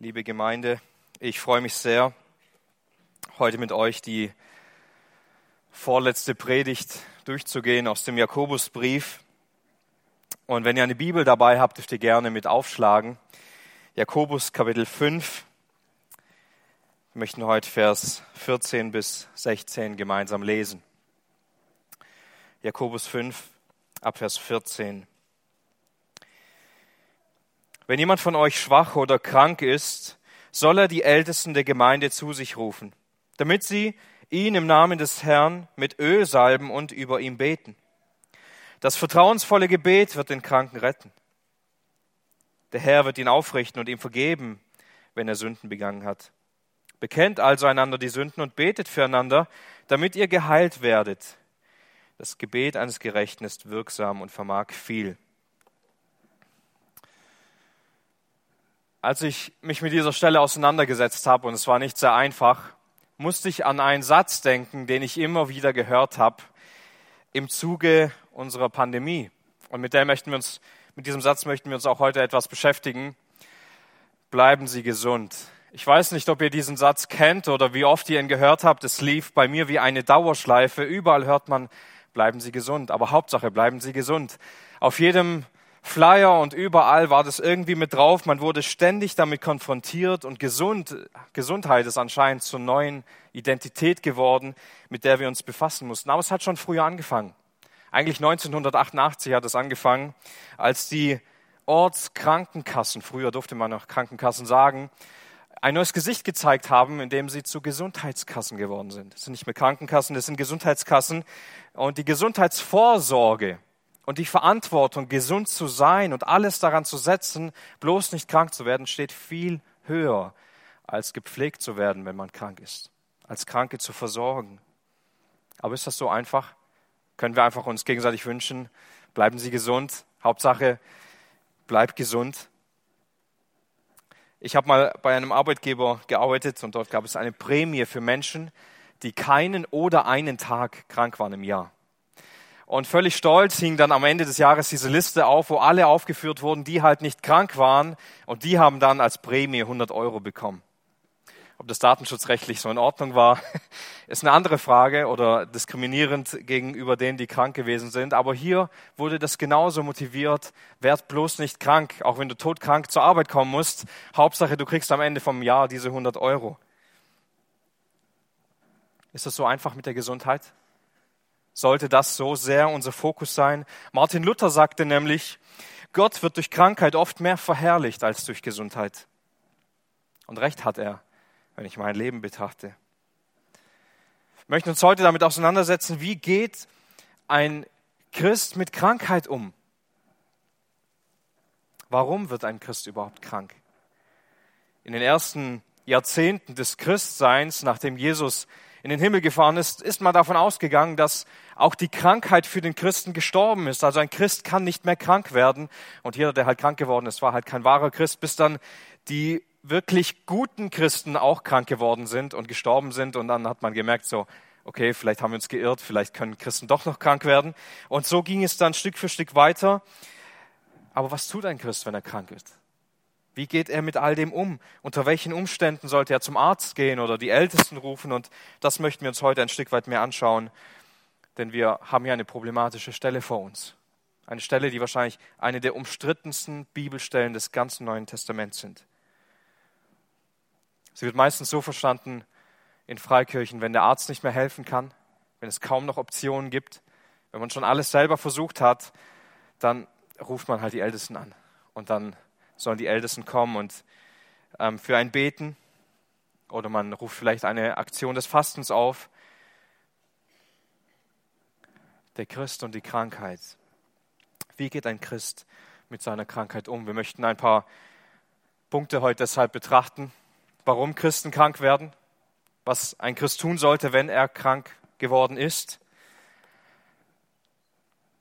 liebe Gemeinde. Ich freue mich sehr, heute mit euch die vorletzte Predigt durchzugehen aus dem Jakobusbrief. Und wenn ihr eine Bibel dabei habt, dürft ihr gerne mit aufschlagen. Jakobus Kapitel 5. Wir möchten heute Vers 14 bis 16 gemeinsam lesen. Jakobus 5, ab Vers 14. Wenn jemand von euch schwach oder krank ist, soll er die Ältesten der Gemeinde zu sich rufen, damit sie ihn im Namen des Herrn mit Öl salben und über ihm beten. Das vertrauensvolle Gebet wird den Kranken retten. Der Herr wird ihn aufrichten und ihm vergeben, wenn er Sünden begangen hat. Bekennt also einander die Sünden und betet füreinander, damit ihr geheilt werdet. Das Gebet eines Gerechten ist wirksam und vermag viel. Als ich mich mit dieser Stelle auseinandergesetzt habe, und es war nicht sehr einfach, musste ich an einen Satz denken, den ich immer wieder gehört habe im Zuge unserer Pandemie. Und mit, der möchten wir uns, mit diesem Satz möchten wir uns auch heute etwas beschäftigen. Bleiben Sie gesund. Ich weiß nicht, ob ihr diesen Satz kennt oder wie oft ihr ihn gehört habt. Es lief bei mir wie eine Dauerschleife. Überall hört man, bleiben Sie gesund. Aber Hauptsache, bleiben Sie gesund. Auf jedem Flyer und überall war das irgendwie mit drauf. Man wurde ständig damit konfrontiert und gesund, Gesundheit ist anscheinend zur neuen Identität geworden, mit der wir uns befassen mussten. Aber es hat schon früher angefangen. Eigentlich 1988 hat es angefangen, als die Ortskrankenkassen, früher durfte man noch Krankenkassen sagen, ein neues Gesicht gezeigt haben, indem sie zu Gesundheitskassen geworden sind. Es sind nicht mehr Krankenkassen, es sind Gesundheitskassen. Und die Gesundheitsvorsorge und die Verantwortung, gesund zu sein und alles daran zu setzen, bloß nicht krank zu werden, steht viel höher, als gepflegt zu werden, wenn man krank ist, als Kranke zu versorgen. Aber ist das so einfach? Können wir einfach uns gegenseitig wünschen, bleiben Sie gesund, Hauptsache, bleib gesund. Ich habe mal bei einem Arbeitgeber gearbeitet und dort gab es eine Prämie für Menschen, die keinen oder einen Tag krank waren im Jahr. Und völlig stolz hing dann am Ende des Jahres diese Liste auf, wo alle aufgeführt wurden, die halt nicht krank waren. Und die haben dann als Prämie 100 Euro bekommen. Ob das datenschutzrechtlich so in Ordnung war, ist eine andere Frage oder diskriminierend gegenüber denen, die krank gewesen sind. Aber hier wurde das genauso motiviert. Werd bloß nicht krank, auch wenn du todkrank zur Arbeit kommen musst. Hauptsache, du kriegst am Ende vom Jahr diese 100 Euro. Ist das so einfach mit der Gesundheit? Sollte das so sehr unser Fokus sein. Martin Luther sagte nämlich, Gott wird durch Krankheit oft mehr verherrlicht als durch Gesundheit. Und recht hat er, wenn ich mein Leben betrachte. Wir möchten uns heute damit auseinandersetzen, wie geht ein Christ mit Krankheit um? Warum wird ein Christ überhaupt krank? In den ersten Jahrzehnten des Christseins, nachdem Jesus in den Himmel gefahren ist, ist man davon ausgegangen, dass auch die Krankheit für den Christen gestorben ist. Also ein Christ kann nicht mehr krank werden. Und jeder, der halt krank geworden ist, war halt kein wahrer Christ, bis dann die wirklich guten Christen auch krank geworden sind und gestorben sind. Und dann hat man gemerkt, so, okay, vielleicht haben wir uns geirrt, vielleicht können Christen doch noch krank werden. Und so ging es dann Stück für Stück weiter. Aber was tut ein Christ, wenn er krank ist? Wie geht er mit all dem um? Unter welchen Umständen sollte er zum Arzt gehen oder die Ältesten rufen? Und das möchten wir uns heute ein Stück weit mehr anschauen, denn wir haben hier eine problematische Stelle vor uns. Eine Stelle, die wahrscheinlich eine der umstrittensten Bibelstellen des ganzen Neuen Testaments sind. Sie wird meistens so verstanden in Freikirchen, wenn der Arzt nicht mehr helfen kann, wenn es kaum noch Optionen gibt, wenn man schon alles selber versucht hat, dann ruft man halt die Ältesten an und dann sollen die Ältesten kommen und ähm, für ein beten. Oder man ruft vielleicht eine Aktion des Fastens auf. Der Christ und die Krankheit. Wie geht ein Christ mit seiner Krankheit um? Wir möchten ein paar Punkte heute deshalb betrachten. Warum Christen krank werden, was ein Christ tun sollte, wenn er krank geworden ist.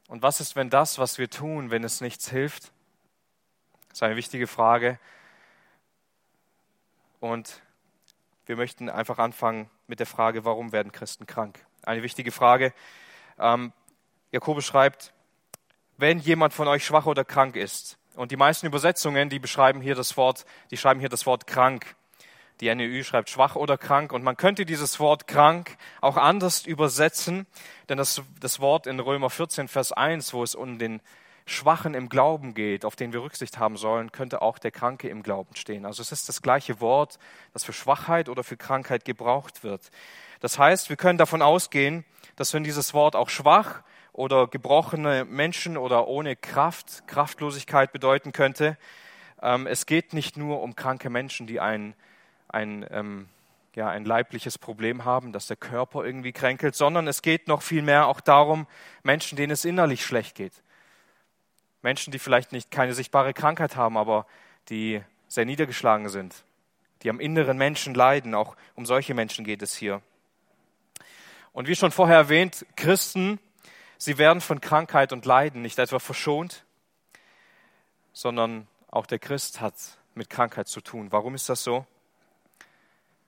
Und was ist, wenn das, was wir tun, wenn es nichts hilft? Das ist eine wichtige Frage. Und wir möchten einfach anfangen mit der Frage, warum werden Christen krank? Eine wichtige Frage. Ähm, Jakobus schreibt, wenn jemand von euch schwach oder krank ist, Und die meisten Übersetzungen, die beschreiben hier das Wort, die schreiben hier das Wort krank. Die NEU schreibt schwach oder krank. Und man könnte dieses Wort krank auch anders übersetzen, denn das, das Wort in Römer 14, Vers 1, wo es um den Schwachen im Glauben geht, auf den wir Rücksicht haben sollen, könnte auch der Kranke im Glauben stehen. Also es ist das gleiche Wort, das für Schwachheit oder für Krankheit gebraucht wird. Das heißt, wir können davon ausgehen, dass wenn dieses Wort auch schwach oder gebrochene Menschen oder ohne Kraft, Kraftlosigkeit bedeuten könnte, ähm, es geht nicht nur um kranke Menschen, die ein, ein, ähm, ja, ein leibliches Problem haben, dass der Körper irgendwie kränkelt, sondern es geht noch viel mehr auch darum, Menschen, denen es innerlich schlecht geht Menschen, die vielleicht nicht keine sichtbare Krankheit haben, aber die sehr niedergeschlagen sind, die am inneren Menschen leiden. Auch um solche Menschen geht es hier. Und wie schon vorher erwähnt, Christen, sie werden von Krankheit und Leiden nicht etwa verschont, sondern auch der Christ hat mit Krankheit zu tun. Warum ist das so?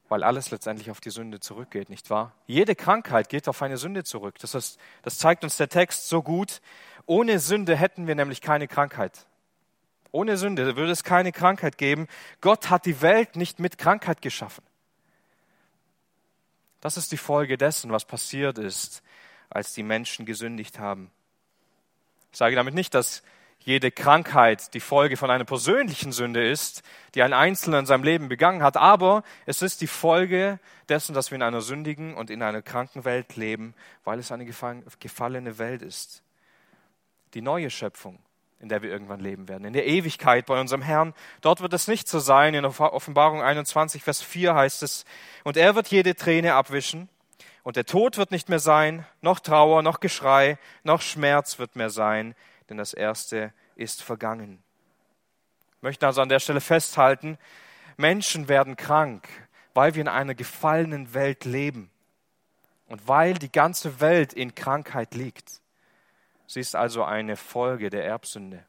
Weil alles letztendlich auf die Sünde zurückgeht, nicht wahr? Jede Krankheit geht auf eine Sünde zurück. Das, heißt, das zeigt uns der Text so gut, ohne Sünde hätten wir nämlich keine Krankheit. Ohne Sünde würde es keine Krankheit geben. Gott hat die Welt nicht mit Krankheit geschaffen. Das ist die Folge dessen, was passiert ist, als die Menschen gesündigt haben. Ich sage damit nicht, dass jede Krankheit die Folge von einer persönlichen Sünde ist, die ein Einzelner in seinem Leben begangen hat, aber es ist die Folge dessen, dass wir in einer sündigen und in einer kranken Welt leben, weil es eine gefallene Welt ist die neue Schöpfung, in der wir irgendwann leben werden, in der Ewigkeit bei unserem Herrn. Dort wird es nicht so sein. In Offenbarung 21, Vers 4 heißt es, und er wird jede Träne abwischen, und der Tod wird nicht mehr sein, noch Trauer, noch Geschrei, noch Schmerz wird mehr sein, denn das Erste ist vergangen. Ich möchte also an der Stelle festhalten, Menschen werden krank, weil wir in einer gefallenen Welt leben und weil die ganze Welt in Krankheit liegt. Sie ist also eine Folge der Erbsünde.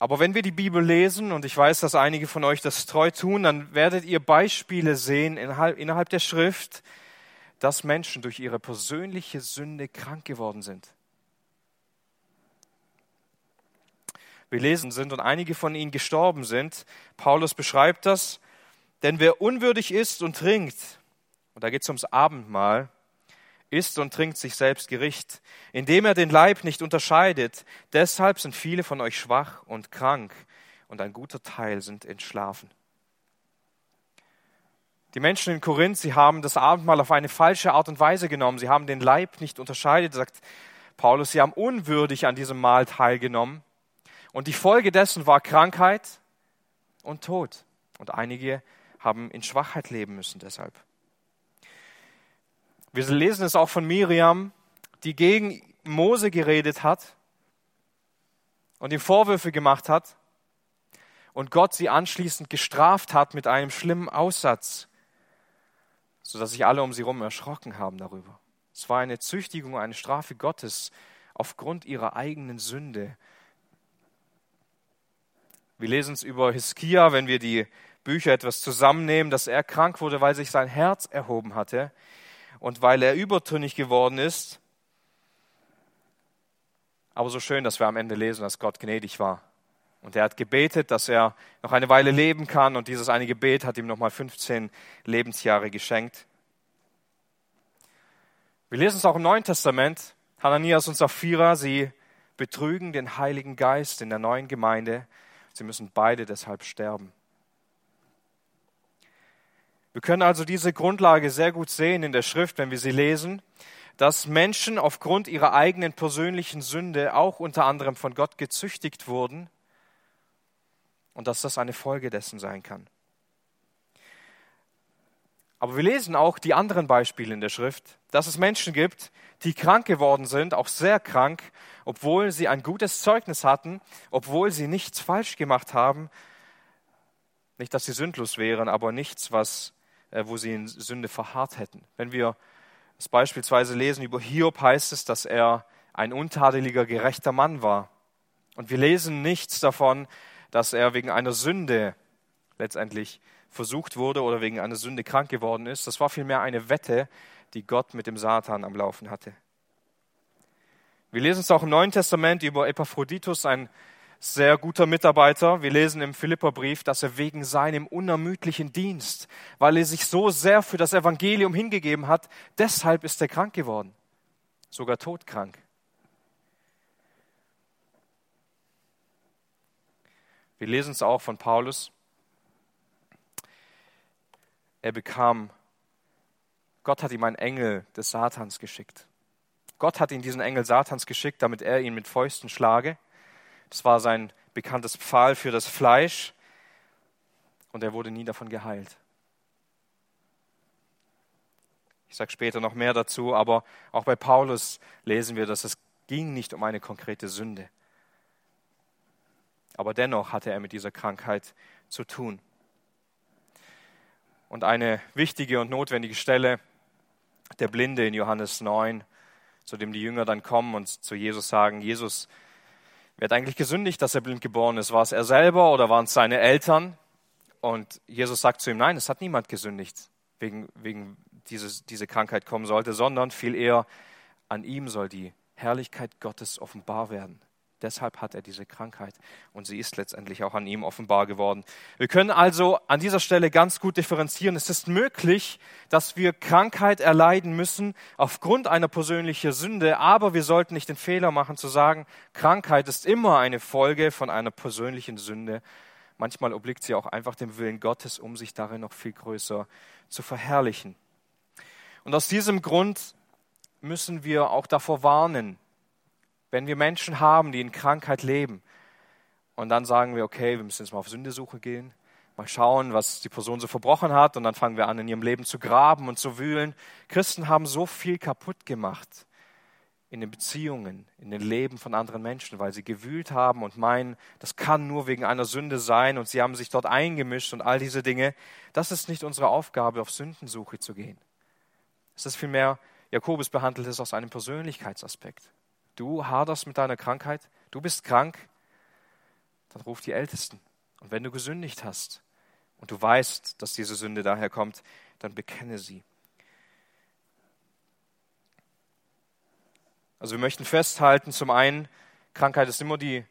Aber wenn wir die Bibel lesen, und ich weiß, dass einige von euch das treu tun, dann werdet ihr Beispiele sehen innerhalb der Schrift, dass Menschen durch ihre persönliche Sünde krank geworden sind. Wir lesen sind und einige von ihnen gestorben sind. Paulus beschreibt das, denn wer unwürdig isst und trinkt, und da geht es ums Abendmahl, isst und trinkt sich selbst Gericht, indem er den Leib nicht unterscheidet. Deshalb sind viele von euch schwach und krank und ein guter Teil sind entschlafen. Die Menschen in Korinth, sie haben das Abendmahl auf eine falsche Art und Weise genommen. Sie haben den Leib nicht unterscheidet, sagt Paulus. Sie haben unwürdig an diesem Mahl teilgenommen. Und die Folge dessen war Krankheit und Tod. Und einige haben in Schwachheit leben müssen deshalb. Wir lesen es auch von Miriam, die gegen Mose geredet hat und ihm Vorwürfe gemacht hat und Gott sie anschließend gestraft hat mit einem schlimmen Aussatz, sodass sich alle um sie herum erschrocken haben darüber. Es war eine Züchtigung, eine Strafe Gottes aufgrund ihrer eigenen Sünde. Wir lesen es über Hiskia, wenn wir die Bücher etwas zusammennehmen, dass er krank wurde, weil sich sein Herz erhoben hatte und weil er übertönig geworden ist. Aber so schön, dass wir am Ende lesen, dass Gott gnädig war. Und er hat gebetet, dass er noch eine Weile leben kann und dieses eine Gebet hat ihm nochmal 15 Lebensjahre geschenkt. Wir lesen es auch im Neuen Testament. Hananias und Sapphira, sie betrügen den Heiligen Geist in der neuen Gemeinde. Sie müssen beide deshalb sterben. Wir können also diese Grundlage sehr gut sehen in der Schrift, wenn wir sie lesen, dass Menschen aufgrund ihrer eigenen persönlichen Sünde auch unter anderem von Gott gezüchtigt wurden und dass das eine Folge dessen sein kann. Aber wir lesen auch die anderen Beispiele in der Schrift, dass es Menschen gibt, die krank geworden sind, auch sehr krank, obwohl sie ein gutes Zeugnis hatten, obwohl sie nichts falsch gemacht haben. Nicht, dass sie sündlos wären, aber nichts, was äh, wo sie in Sünde verharrt hätten. Wenn wir es beispielsweise lesen über Hiob, heißt es, dass er ein untadeliger, gerechter Mann war. Und wir lesen nichts davon, dass er wegen einer Sünde letztendlich versucht wurde oder wegen einer Sünde krank geworden ist. Das war vielmehr eine Wette, die Gott mit dem Satan am Laufen hatte. Wir lesen es auch im Neuen Testament über Epaphroditus, ein sehr guter Mitarbeiter. Wir lesen im Philipperbrief, dass er wegen seinem unermüdlichen Dienst, weil er sich so sehr für das Evangelium hingegeben hat, deshalb ist er krank geworden, sogar todkrank. Wir lesen es auch von Paulus. Er bekam, Gott hat ihm einen Engel des Satans geschickt. Gott hat ihn diesen Engel Satans geschickt, damit er ihn mit Fäusten schlage. Das war sein bekanntes Pfahl für das Fleisch. Und er wurde nie davon geheilt. Ich sage später noch mehr dazu, aber auch bei Paulus lesen wir, dass es ging nicht um eine konkrete Sünde. Aber dennoch hatte er mit dieser Krankheit zu tun. Und eine wichtige und notwendige Stelle, der Blinde in Johannes 9, zu dem die Jünger dann kommen und zu Jesus sagen, Jesus, Wer hat eigentlich gesündigt, dass er blind geboren ist? War es er selber oder waren es seine Eltern? Und Jesus sagt zu ihm, nein, es hat niemand gesündigt, wegen, wegen dieses, diese Krankheit kommen sollte, sondern viel eher an ihm soll die Herrlichkeit Gottes offenbar werden. Deshalb hat er diese Krankheit und sie ist letztendlich auch an ihm offenbar geworden. Wir können also an dieser Stelle ganz gut differenzieren. Es ist möglich, dass wir Krankheit erleiden müssen aufgrund einer persönlichen Sünde, aber wir sollten nicht den Fehler machen zu sagen, Krankheit ist immer eine Folge von einer persönlichen Sünde. Manchmal obliegt sie auch einfach dem Willen Gottes, um sich darin noch viel größer zu verherrlichen. Und aus diesem Grund müssen wir auch davor warnen, wenn wir Menschen haben, die in Krankheit leben und dann sagen wir, okay, wir müssen jetzt mal auf Sündesuche gehen, mal schauen, was die Person so verbrochen hat und dann fangen wir an, in ihrem Leben zu graben und zu wühlen. Christen haben so viel kaputt gemacht in den Beziehungen, in den Leben von anderen Menschen, weil sie gewühlt haben und meinen, das kann nur wegen einer Sünde sein und sie haben sich dort eingemischt und all diese Dinge. Das ist nicht unsere Aufgabe, auf Sündensuche zu gehen. Es ist vielmehr, Jakobus behandelt es aus einem Persönlichkeitsaspekt. Du haderst mit deiner Krankheit, du bist krank, dann ruf die Ältesten. Und wenn du gesündigt hast und du weißt, dass diese Sünde daher kommt, dann bekenne sie. Also wir möchten festhalten, zum einen, Krankheit ist immer die,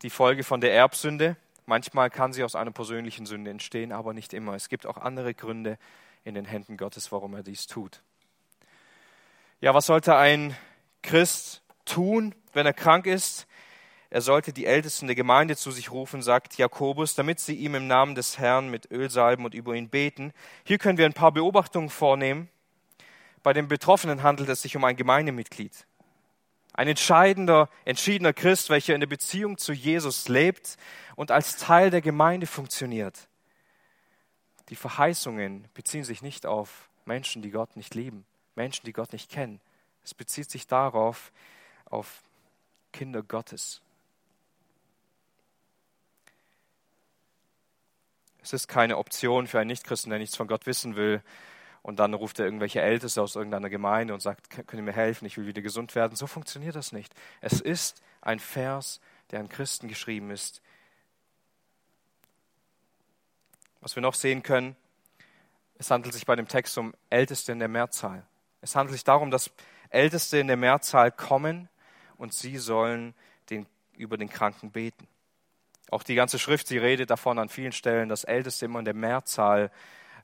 die Folge von der Erbsünde. Manchmal kann sie aus einer persönlichen Sünde entstehen, aber nicht immer. Es gibt auch andere Gründe in den Händen Gottes, warum er dies tut. Ja, was sollte ein Christ tun, wenn er krank ist? Er sollte die Ältesten der Gemeinde zu sich rufen, sagt Jakobus, damit sie ihm im Namen des Herrn mit Öl salben und über ihn beten. Hier können wir ein paar Beobachtungen vornehmen. Bei dem Betroffenen handelt es sich um ein Gemeindemitglied. Ein entscheidender, entschiedener Christ, welcher in der Beziehung zu Jesus lebt und als Teil der Gemeinde funktioniert. Die Verheißungen beziehen sich nicht auf Menschen, die Gott nicht lieben, Menschen, die Gott nicht kennen. Es bezieht sich darauf, auf Kinder Gottes. Es ist keine Option für einen Nichtchristen, der nichts von Gott wissen will. Und dann ruft er irgendwelche Älteste aus irgendeiner Gemeinde und sagt, könnt ihr mir helfen, ich will wieder gesund werden. So funktioniert das nicht. Es ist ein Vers, der an Christen geschrieben ist. Was wir noch sehen können, es handelt sich bei dem Text um Älteste in der Mehrzahl. Es handelt sich darum, dass Älteste in der Mehrzahl kommen und sie sollen den, über den Kranken beten. Auch die ganze Schrift, sie redet davon an vielen Stellen, dass Älteste immer in der Mehrzahl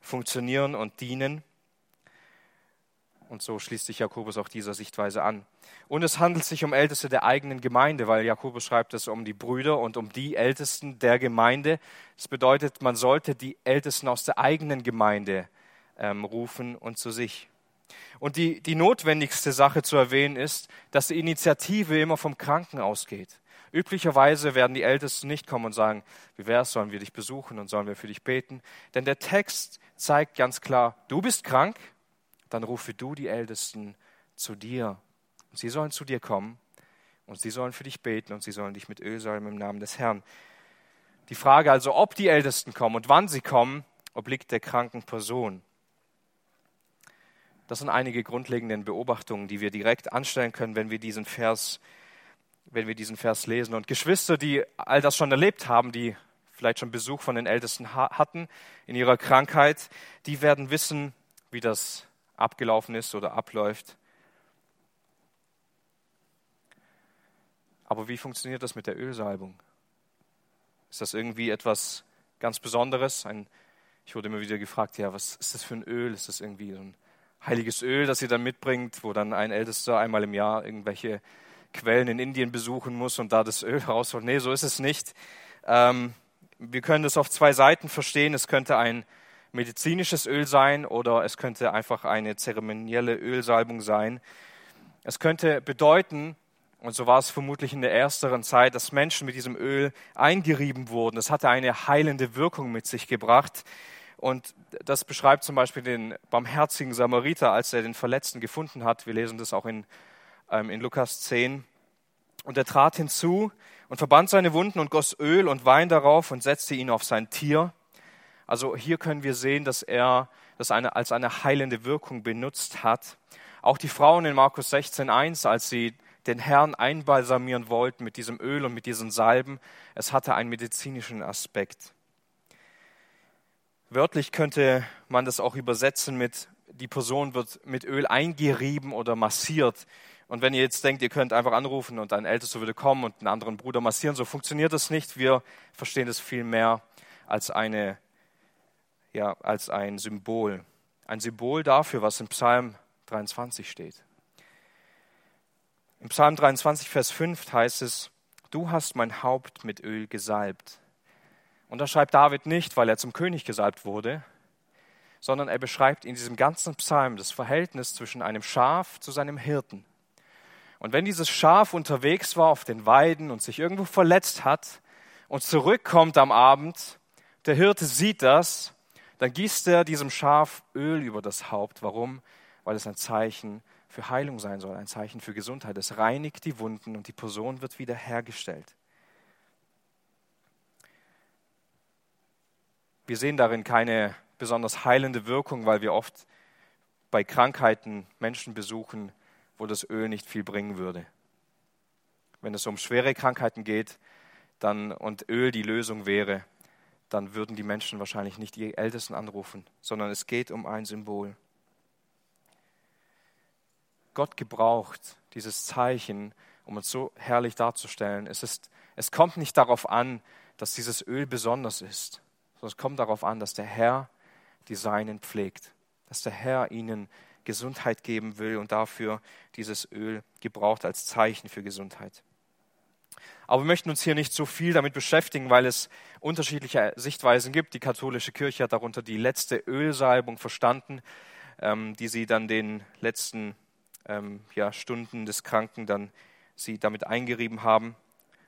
funktionieren und dienen. Und so schließt sich Jakobus auch dieser Sichtweise an. Und es handelt sich um Älteste der eigenen Gemeinde, weil Jakobus schreibt es um die Brüder und um die Ältesten der Gemeinde. Das bedeutet, man sollte die Ältesten aus der eigenen Gemeinde ähm, rufen und zu sich. Und die, die notwendigste Sache zu erwähnen ist, dass die Initiative immer vom Kranken ausgeht. Üblicherweise werden die Ältesten nicht kommen und sagen, wie wär's, sollen wir dich besuchen und sollen wir für dich beten? Denn der Text zeigt ganz klar, du bist krank, dann rufe du die Ältesten zu dir. Und sie sollen zu dir kommen und sie sollen für dich beten und sie sollen dich mit Öl salben im Namen des Herrn. Die Frage also, ob die Ältesten kommen und wann sie kommen, obliegt der kranken Person. Das sind einige grundlegende Beobachtungen, die wir direkt anstellen können, wenn wir diesen Vers, wenn wir diesen Vers lesen. Und Geschwister, die all das schon erlebt haben, die vielleicht schon Besuch von den Ältesten hatten in ihrer Krankheit, die werden wissen, wie das abgelaufen ist oder abläuft. Aber wie funktioniert das mit der Ölsalbung? Ist das irgendwie etwas ganz Besonderes? Ein, ich wurde immer wieder gefragt, ja, was ist das für ein Öl? Ist das irgendwie so ein heiliges Öl, das ihr dann mitbringt, wo dann ein Ältester einmal im Jahr irgendwelche Quellen in Indien besuchen muss und da das Öl rausholt? Nee, so ist es nicht. Ähm, wir können das auf zwei Seiten verstehen. Es könnte ein medizinisches Öl sein oder es könnte einfach eine zeremonielle Ölsalbung sein. Es könnte bedeuten, und so war es vermutlich in der ersteren Zeit, dass Menschen mit diesem Öl eingerieben wurden. Das hatte eine heilende Wirkung mit sich gebracht. Und das beschreibt zum Beispiel den barmherzigen Samariter, als er den Verletzten gefunden hat. Wir lesen das auch in, ähm, in Lukas 10. Und er trat hinzu und verband seine Wunden und goss Öl und Wein darauf und setzte ihn auf sein Tier. Also hier können wir sehen, dass er das eine, als eine heilende Wirkung benutzt hat. Auch die Frauen in Markus 16.1, als sie den Herrn einbalsamieren wollten mit diesem Öl und mit diesen Salben. Es hatte einen medizinischen Aspekt. Wörtlich könnte man das auch übersetzen mit, die Person wird mit Öl eingerieben oder massiert. Und wenn ihr jetzt denkt, ihr könnt einfach anrufen und ein Ältester würde kommen und einen anderen Bruder massieren, so funktioniert das nicht. Wir verstehen das viel mehr als, eine, ja, als ein Symbol. Ein Symbol dafür, was im Psalm 23 steht. Im Psalm 23, Vers 5 heißt es, du hast mein Haupt mit Öl gesalbt. Und da schreibt David nicht, weil er zum König gesalbt wurde, sondern er beschreibt in diesem ganzen Psalm das Verhältnis zwischen einem Schaf zu seinem Hirten. Und wenn dieses Schaf unterwegs war auf den Weiden und sich irgendwo verletzt hat und zurückkommt am Abend, der Hirte sieht das, dann gießt er diesem Schaf Öl über das Haupt. Warum? Weil es ein Zeichen für Heilung sein soll, ein Zeichen für Gesundheit. Es reinigt die Wunden und die Person wird wieder hergestellt. Wir sehen darin keine besonders heilende Wirkung, weil wir oft bei Krankheiten Menschen besuchen, wo das Öl nicht viel bringen würde. Wenn es um schwere Krankheiten geht dann, und Öl die Lösung wäre, dann würden die Menschen wahrscheinlich nicht die Ältesten anrufen, sondern es geht um ein Symbol. Gott gebraucht dieses Zeichen, um uns so herrlich darzustellen. Es, ist, es kommt nicht darauf an, dass dieses Öl besonders ist, sondern es kommt darauf an, dass der Herr die Seinen pflegt, dass der Herr ihnen Gesundheit geben will und dafür dieses Öl gebraucht als Zeichen für Gesundheit. Aber wir möchten uns hier nicht so viel damit beschäftigen, weil es unterschiedliche Sichtweisen gibt. Die katholische Kirche hat darunter die letzte Ölsalbung verstanden, ähm, die sie dann den letzten ähm, ja, Stunden des Kranken dann sie damit eingerieben haben,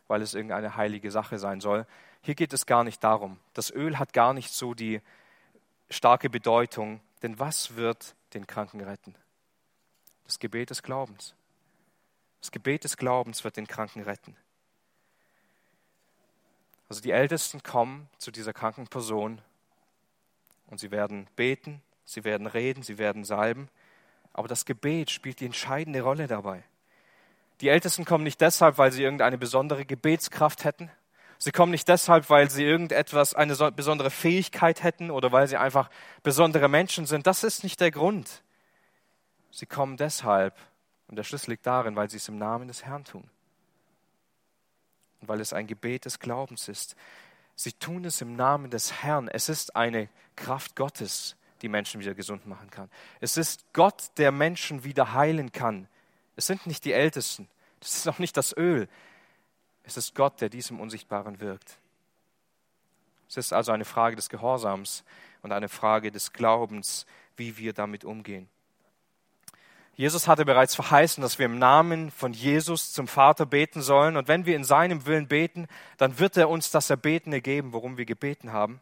weil es irgendeine heilige Sache sein soll. Hier geht es gar nicht darum. Das Öl hat gar nicht so die starke Bedeutung, denn was wird den Kranken retten? Das Gebet des Glaubens. Das Gebet des Glaubens wird den Kranken retten. Also die Ältesten kommen zu dieser kranken Person und sie werden beten, sie werden reden, sie werden salben aber das Gebet spielt die entscheidende Rolle dabei. Die Ältesten kommen nicht deshalb, weil sie irgendeine besondere Gebetskraft hätten. Sie kommen nicht deshalb, weil sie irgendetwas, eine besondere Fähigkeit hätten oder weil sie einfach besondere Menschen sind. Das ist nicht der Grund. Sie kommen deshalb, und der Schlüssel liegt darin, weil sie es im Namen des Herrn tun. Und weil es ein Gebet des Glaubens ist. Sie tun es im Namen des Herrn. Es ist eine Kraft Gottes, die Menschen wieder gesund machen kann. Es ist Gott, der Menschen wieder heilen kann. Es sind nicht die Ältesten. Das ist auch nicht das Öl. Es ist Gott, der diesem Unsichtbaren wirkt. Es ist also eine Frage des Gehorsams und eine Frage des Glaubens, wie wir damit umgehen. Jesus hatte bereits verheißen, dass wir im Namen von Jesus zum Vater beten sollen. Und wenn wir in seinem Willen beten, dann wird er uns das Erbetene geben, worum wir gebeten haben.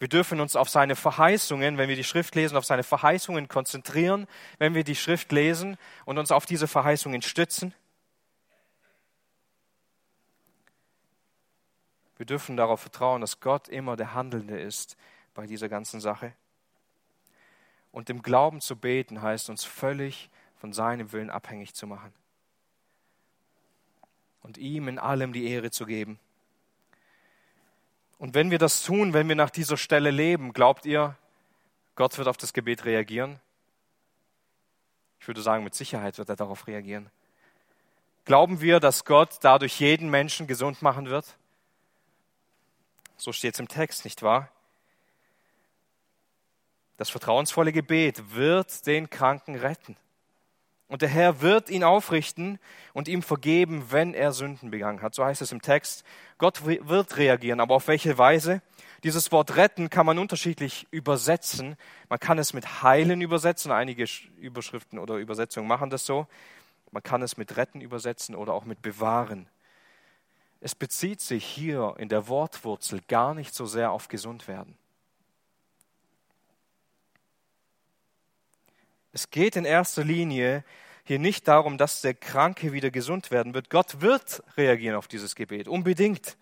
Wir dürfen uns auf seine Verheißungen, wenn wir die Schrift lesen, auf seine Verheißungen konzentrieren, wenn wir die Schrift lesen und uns auf diese Verheißungen stützen. Wir dürfen darauf vertrauen, dass Gott immer der Handelnde ist bei dieser ganzen Sache. Und im Glauben zu beten heißt uns völlig von seinem Willen abhängig zu machen. Und ihm in allem die Ehre zu geben. Und wenn wir das tun, wenn wir nach dieser Stelle leben, glaubt ihr, Gott wird auf das Gebet reagieren? Ich würde sagen, mit Sicherheit wird er darauf reagieren. Glauben wir, dass Gott dadurch jeden Menschen gesund machen wird? So steht es im Text, nicht wahr? Das vertrauensvolle Gebet wird den Kranken retten. Und der Herr wird ihn aufrichten und ihm vergeben, wenn er Sünden begangen hat. So heißt es im Text. Gott wird reagieren, aber auf welche Weise? Dieses Wort retten kann man unterschiedlich übersetzen. Man kann es mit heilen übersetzen. Einige Überschriften oder Übersetzungen machen das so. Man kann es mit retten übersetzen oder auch mit bewahren. Es bezieht sich hier in der Wortwurzel gar nicht so sehr auf gesund werden. Es geht in erster Linie hier nicht darum, dass der Kranke wieder gesund werden wird. Gott wird reagieren auf dieses Gebet, unbedingt.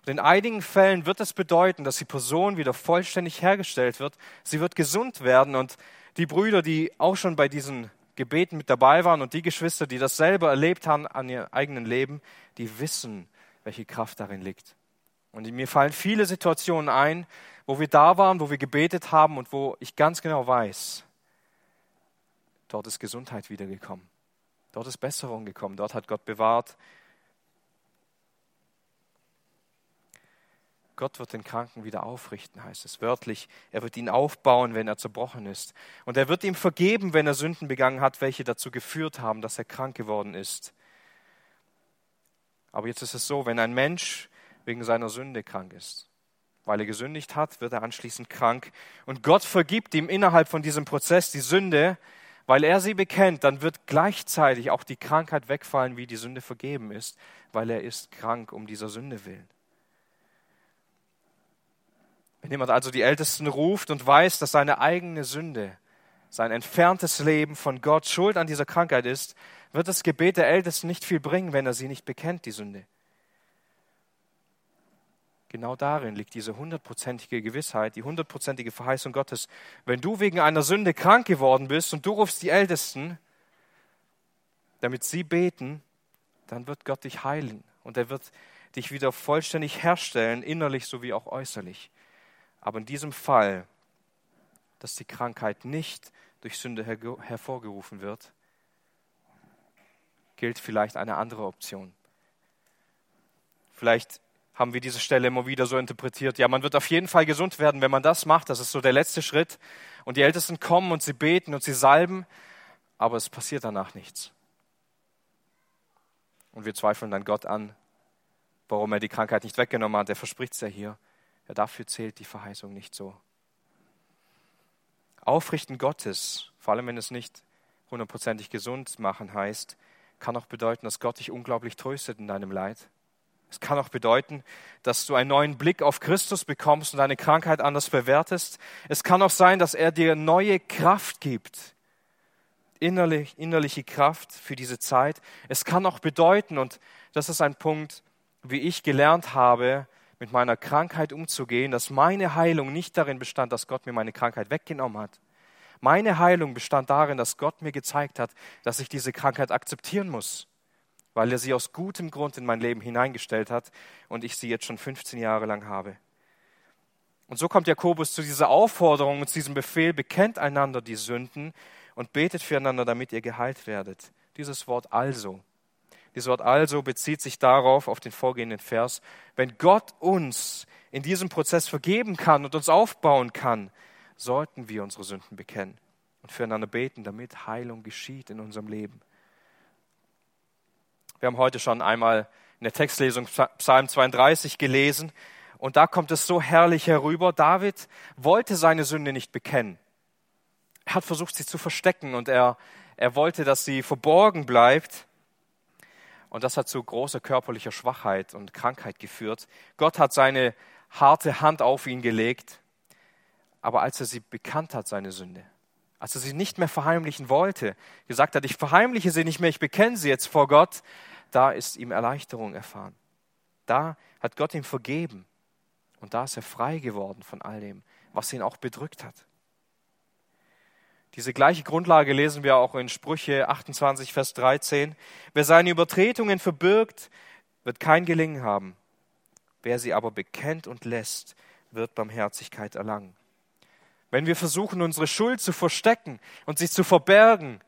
Und in einigen Fällen wird es bedeuten, dass die Person wieder vollständig hergestellt wird. Sie wird gesund werden. Und die Brüder, die auch schon bei diesen Gebeten mit dabei waren und die Geschwister, die das selber erlebt haben an ihrem eigenen Leben, die wissen, welche Kraft darin liegt. Und mir fallen viele Situationen ein, wo wir da waren, wo wir gebetet haben und wo ich ganz genau weiß, Dort ist Gesundheit wiedergekommen. Dort ist Besserung gekommen. Dort hat Gott bewahrt. Gott wird den Kranken wieder aufrichten, heißt es wörtlich. Er wird ihn aufbauen, wenn er zerbrochen ist. Und er wird ihm vergeben, wenn er Sünden begangen hat, welche dazu geführt haben, dass er krank geworden ist. Aber jetzt ist es so, wenn ein Mensch wegen seiner Sünde krank ist, weil er gesündigt hat, wird er anschließend krank. Und Gott vergibt ihm innerhalb von diesem Prozess die Sünde, weil er sie bekennt, dann wird gleichzeitig auch die Krankheit wegfallen, wie die Sünde vergeben ist, weil er ist krank um dieser Sünde willen. Wenn jemand also die Ältesten ruft und weiß, dass seine eigene Sünde, sein entferntes Leben von Gott schuld an dieser Krankheit ist, wird das Gebet der Ältesten nicht viel bringen, wenn er sie nicht bekennt, die Sünde. Genau darin liegt diese hundertprozentige Gewissheit, die hundertprozentige Verheißung Gottes. Wenn du wegen einer Sünde krank geworden bist und du rufst die Ältesten, damit sie beten, dann wird Gott dich heilen und er wird dich wieder vollständig herstellen, innerlich sowie auch äußerlich. Aber in diesem Fall, dass die Krankheit nicht durch Sünde her hervorgerufen wird, gilt vielleicht eine andere Option. Vielleicht haben wir diese Stelle immer wieder so interpretiert. Ja, man wird auf jeden Fall gesund werden, wenn man das macht. Das ist so der letzte Schritt. Und die Ältesten kommen und sie beten und sie salben, aber es passiert danach nichts. Und wir zweifeln dann Gott an, warum er die Krankheit nicht weggenommen hat. Er verspricht es ja hier. Ja, dafür zählt die Verheißung nicht so. Aufrichten Gottes, vor allem wenn es nicht hundertprozentig gesund machen heißt, kann auch bedeuten, dass Gott dich unglaublich tröstet in deinem Leid es kann auch bedeuten, dass du einen neuen Blick auf Christus bekommst und deine Krankheit anders bewertest. Es kann auch sein, dass er dir neue Kraft gibt, innerlich, innerliche Kraft für diese Zeit. Es kann auch bedeuten, und das ist ein Punkt, wie ich gelernt habe, mit meiner Krankheit umzugehen, dass meine Heilung nicht darin bestand, dass Gott mir meine Krankheit weggenommen hat. Meine Heilung bestand darin, dass Gott mir gezeigt hat, dass ich diese Krankheit akzeptieren muss weil er sie aus gutem Grund in mein Leben hineingestellt hat und ich sie jetzt schon 15 Jahre lang habe. Und so kommt Jakobus zu dieser Aufforderung und zu diesem Befehl, bekennt einander die Sünden und betet füreinander, damit ihr geheilt werdet. Dieses Wort also. Dieses Wort also bezieht sich darauf, auf den vorgehenden Vers, wenn Gott uns in diesem Prozess vergeben kann und uns aufbauen kann, sollten wir unsere Sünden bekennen und füreinander beten, damit Heilung geschieht in unserem Leben. Wir haben heute schon einmal in der Textlesung Psalm 32 gelesen und da kommt es so herrlich herüber. David wollte seine Sünde nicht bekennen. Er hat versucht, sie zu verstecken und er, er wollte, dass sie verborgen bleibt. Und das hat zu großer körperlicher Schwachheit und Krankheit geführt. Gott hat seine harte Hand auf ihn gelegt. Aber als er sie bekannt hat, seine Sünde, als er sie nicht mehr verheimlichen wollte, gesagt hat, ich verheimliche sie nicht mehr, ich bekenne sie jetzt vor Gott, da ist ihm Erleichterung erfahren. Da hat Gott ihm vergeben und da ist er frei geworden von all dem, was ihn auch bedrückt hat. Diese gleiche Grundlage lesen wir auch in Sprüche 28, Vers 13. Wer seine Übertretungen verbirgt, wird kein Gelingen haben. Wer sie aber bekennt und lässt, wird Barmherzigkeit erlangen. Wenn wir versuchen, unsere Schuld zu verstecken und sie zu verbergen,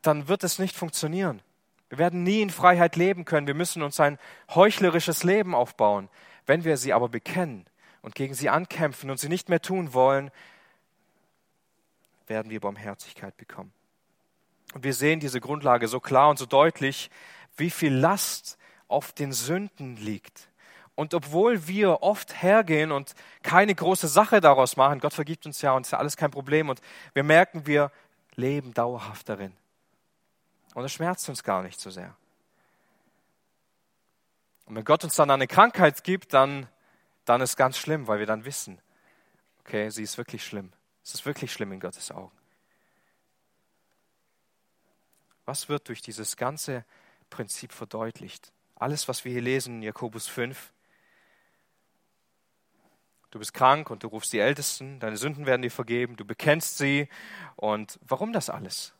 dann wird es nicht funktionieren. Wir werden nie in Freiheit leben können. Wir müssen uns ein heuchlerisches Leben aufbauen. Wenn wir sie aber bekennen und gegen sie ankämpfen und sie nicht mehr tun wollen, werden wir Barmherzigkeit bekommen. Und wir sehen diese Grundlage so klar und so deutlich, wie viel Last auf den Sünden liegt. Und obwohl wir oft hergehen und keine große Sache daraus machen, Gott vergibt uns ja und ist ja alles kein Problem und wir merken, wir leben dauerhaft darin. Und es schmerzt uns gar nicht so sehr. Und wenn Gott uns dann eine Krankheit gibt, dann, dann ist es ganz schlimm, weil wir dann wissen, okay, sie ist wirklich schlimm. Es ist wirklich schlimm in Gottes Augen. Was wird durch dieses ganze Prinzip verdeutlicht? Alles, was wir hier lesen in Jakobus 5. Du bist krank und du rufst die Ältesten, deine Sünden werden dir vergeben, du bekennst sie. Und warum das alles?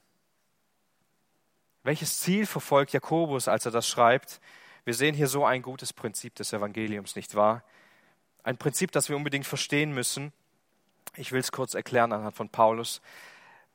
Welches Ziel verfolgt Jakobus, als er das schreibt? Wir sehen hier so ein gutes Prinzip des Evangeliums, nicht wahr? Ein Prinzip, das wir unbedingt verstehen müssen. Ich will es kurz erklären anhand von Paulus.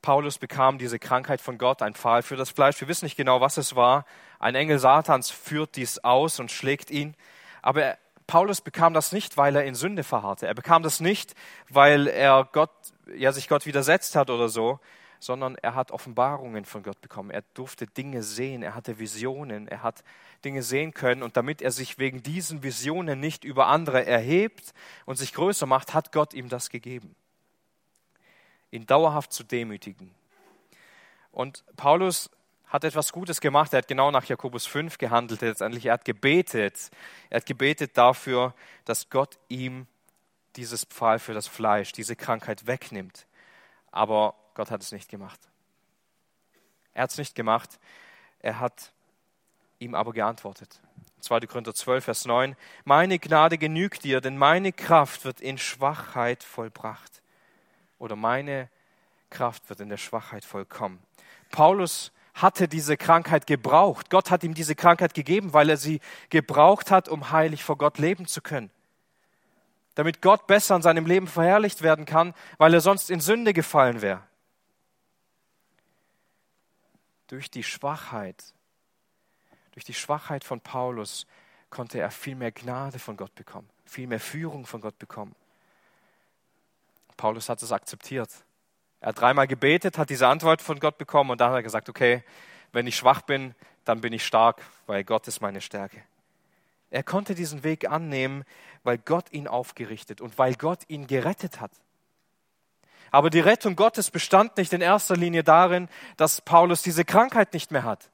Paulus bekam diese Krankheit von Gott, ein Pfahl für das Fleisch. Wir wissen nicht genau, was es war. Ein Engel Satans führt dies aus und schlägt ihn. Aber Paulus bekam das nicht, weil er in Sünde verharrte. Er bekam das nicht, weil er Gott, ja, sich Gott widersetzt hat oder so, sondern er hat Offenbarungen von Gott bekommen. Er durfte Dinge sehen, er hatte Visionen, er hat Dinge sehen können. Und damit er sich wegen diesen Visionen nicht über andere erhebt und sich größer macht, hat Gott ihm das gegeben ihn dauerhaft zu demütigen. Und Paulus hat etwas Gutes gemacht. Er hat genau nach Jakobus 5 gehandelt. Letztendlich, er hat gebetet. Er hat gebetet dafür, dass Gott ihm dieses Pfahl für das Fleisch, diese Krankheit wegnimmt. Aber Gott hat es nicht gemacht. Er hat es nicht gemacht. Er hat ihm aber geantwortet. 2. Korinther 12, Vers 9. Meine Gnade genügt dir, denn meine Kraft wird in Schwachheit vollbracht oder meine Kraft wird in der Schwachheit vollkommen. Paulus hatte diese Krankheit gebraucht. Gott hat ihm diese Krankheit gegeben, weil er sie gebraucht hat, um heilig vor Gott leben zu können. Damit Gott besser in seinem Leben verherrlicht werden kann, weil er sonst in Sünde gefallen wäre. Durch die Schwachheit, durch die Schwachheit von Paulus konnte er viel mehr Gnade von Gott bekommen, viel mehr Führung von Gott bekommen. Paulus hat es akzeptiert. Er hat dreimal gebetet, hat diese Antwort von Gott bekommen und dann hat er gesagt, okay, wenn ich schwach bin, dann bin ich stark, weil Gott ist meine Stärke. Er konnte diesen Weg annehmen, weil Gott ihn aufgerichtet und weil Gott ihn gerettet hat. Aber die Rettung Gottes bestand nicht in erster Linie darin, dass Paulus diese Krankheit nicht mehr hat,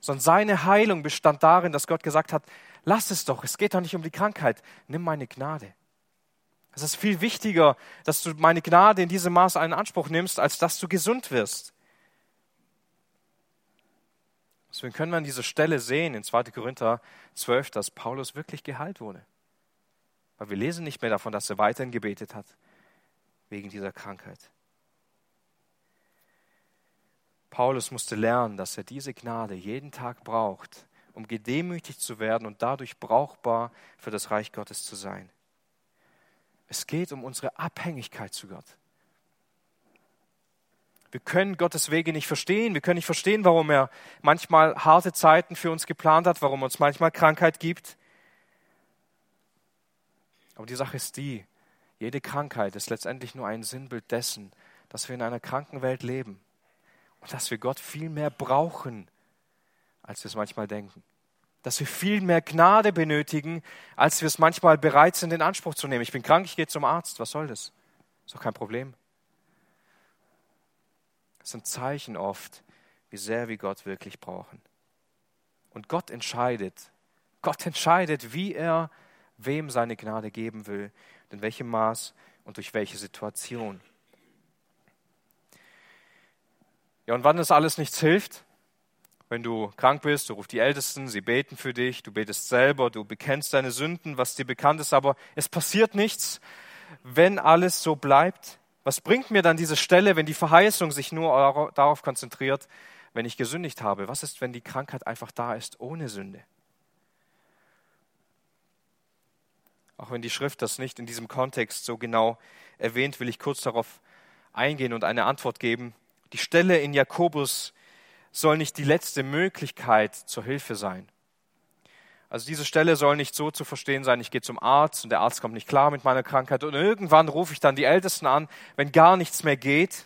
sondern seine Heilung bestand darin, dass Gott gesagt hat, lass es doch, es geht doch nicht um die Krankheit, nimm meine Gnade. Es ist viel wichtiger, dass du meine Gnade in diesem Maß in Anspruch nimmst, als dass du gesund wirst. Deswegen können wir an dieser Stelle sehen, in 2. Korinther 12, dass Paulus wirklich geheilt wurde. Weil wir lesen nicht mehr davon, dass er weiterhin gebetet hat, wegen dieser Krankheit. Paulus musste lernen, dass er diese Gnade jeden Tag braucht, um gedemütigt zu werden und dadurch brauchbar für das Reich Gottes zu sein. Es geht um unsere Abhängigkeit zu Gott. Wir können Gottes Wege nicht verstehen. Wir können nicht verstehen, warum er manchmal harte Zeiten für uns geplant hat, warum er uns manchmal Krankheit gibt. Aber die Sache ist die, jede Krankheit ist letztendlich nur ein Sinnbild dessen, dass wir in einer kranken Welt leben und dass wir Gott viel mehr brauchen, als wir es manchmal denken dass wir viel mehr Gnade benötigen, als wir es manchmal bereit sind, in Anspruch zu nehmen. Ich bin krank, ich gehe zum Arzt. Was soll das? Ist doch kein Problem. Das sind Zeichen oft, wie sehr wir Gott wirklich brauchen. Und Gott entscheidet, Gott entscheidet, wie er wem seine Gnade geben will, in welchem Maß und durch welche Situation. Ja, und wann das alles nichts hilft, wenn du krank bist, du rufst die Ältesten, sie beten für dich, du betest selber, du bekennst deine Sünden, was dir bekannt ist, aber es passiert nichts, wenn alles so bleibt. Was bringt mir dann diese Stelle, wenn die Verheißung sich nur darauf konzentriert, wenn ich gesündigt habe? Was ist, wenn die Krankheit einfach da ist, ohne Sünde? Auch wenn die Schrift das nicht in diesem Kontext so genau erwähnt, will ich kurz darauf eingehen und eine Antwort geben. Die Stelle in Jakobus soll nicht die letzte Möglichkeit zur Hilfe sein. Also diese Stelle soll nicht so zu verstehen sein, ich gehe zum Arzt und der Arzt kommt nicht klar mit meiner Krankheit und irgendwann rufe ich dann die Ältesten an, wenn gar nichts mehr geht.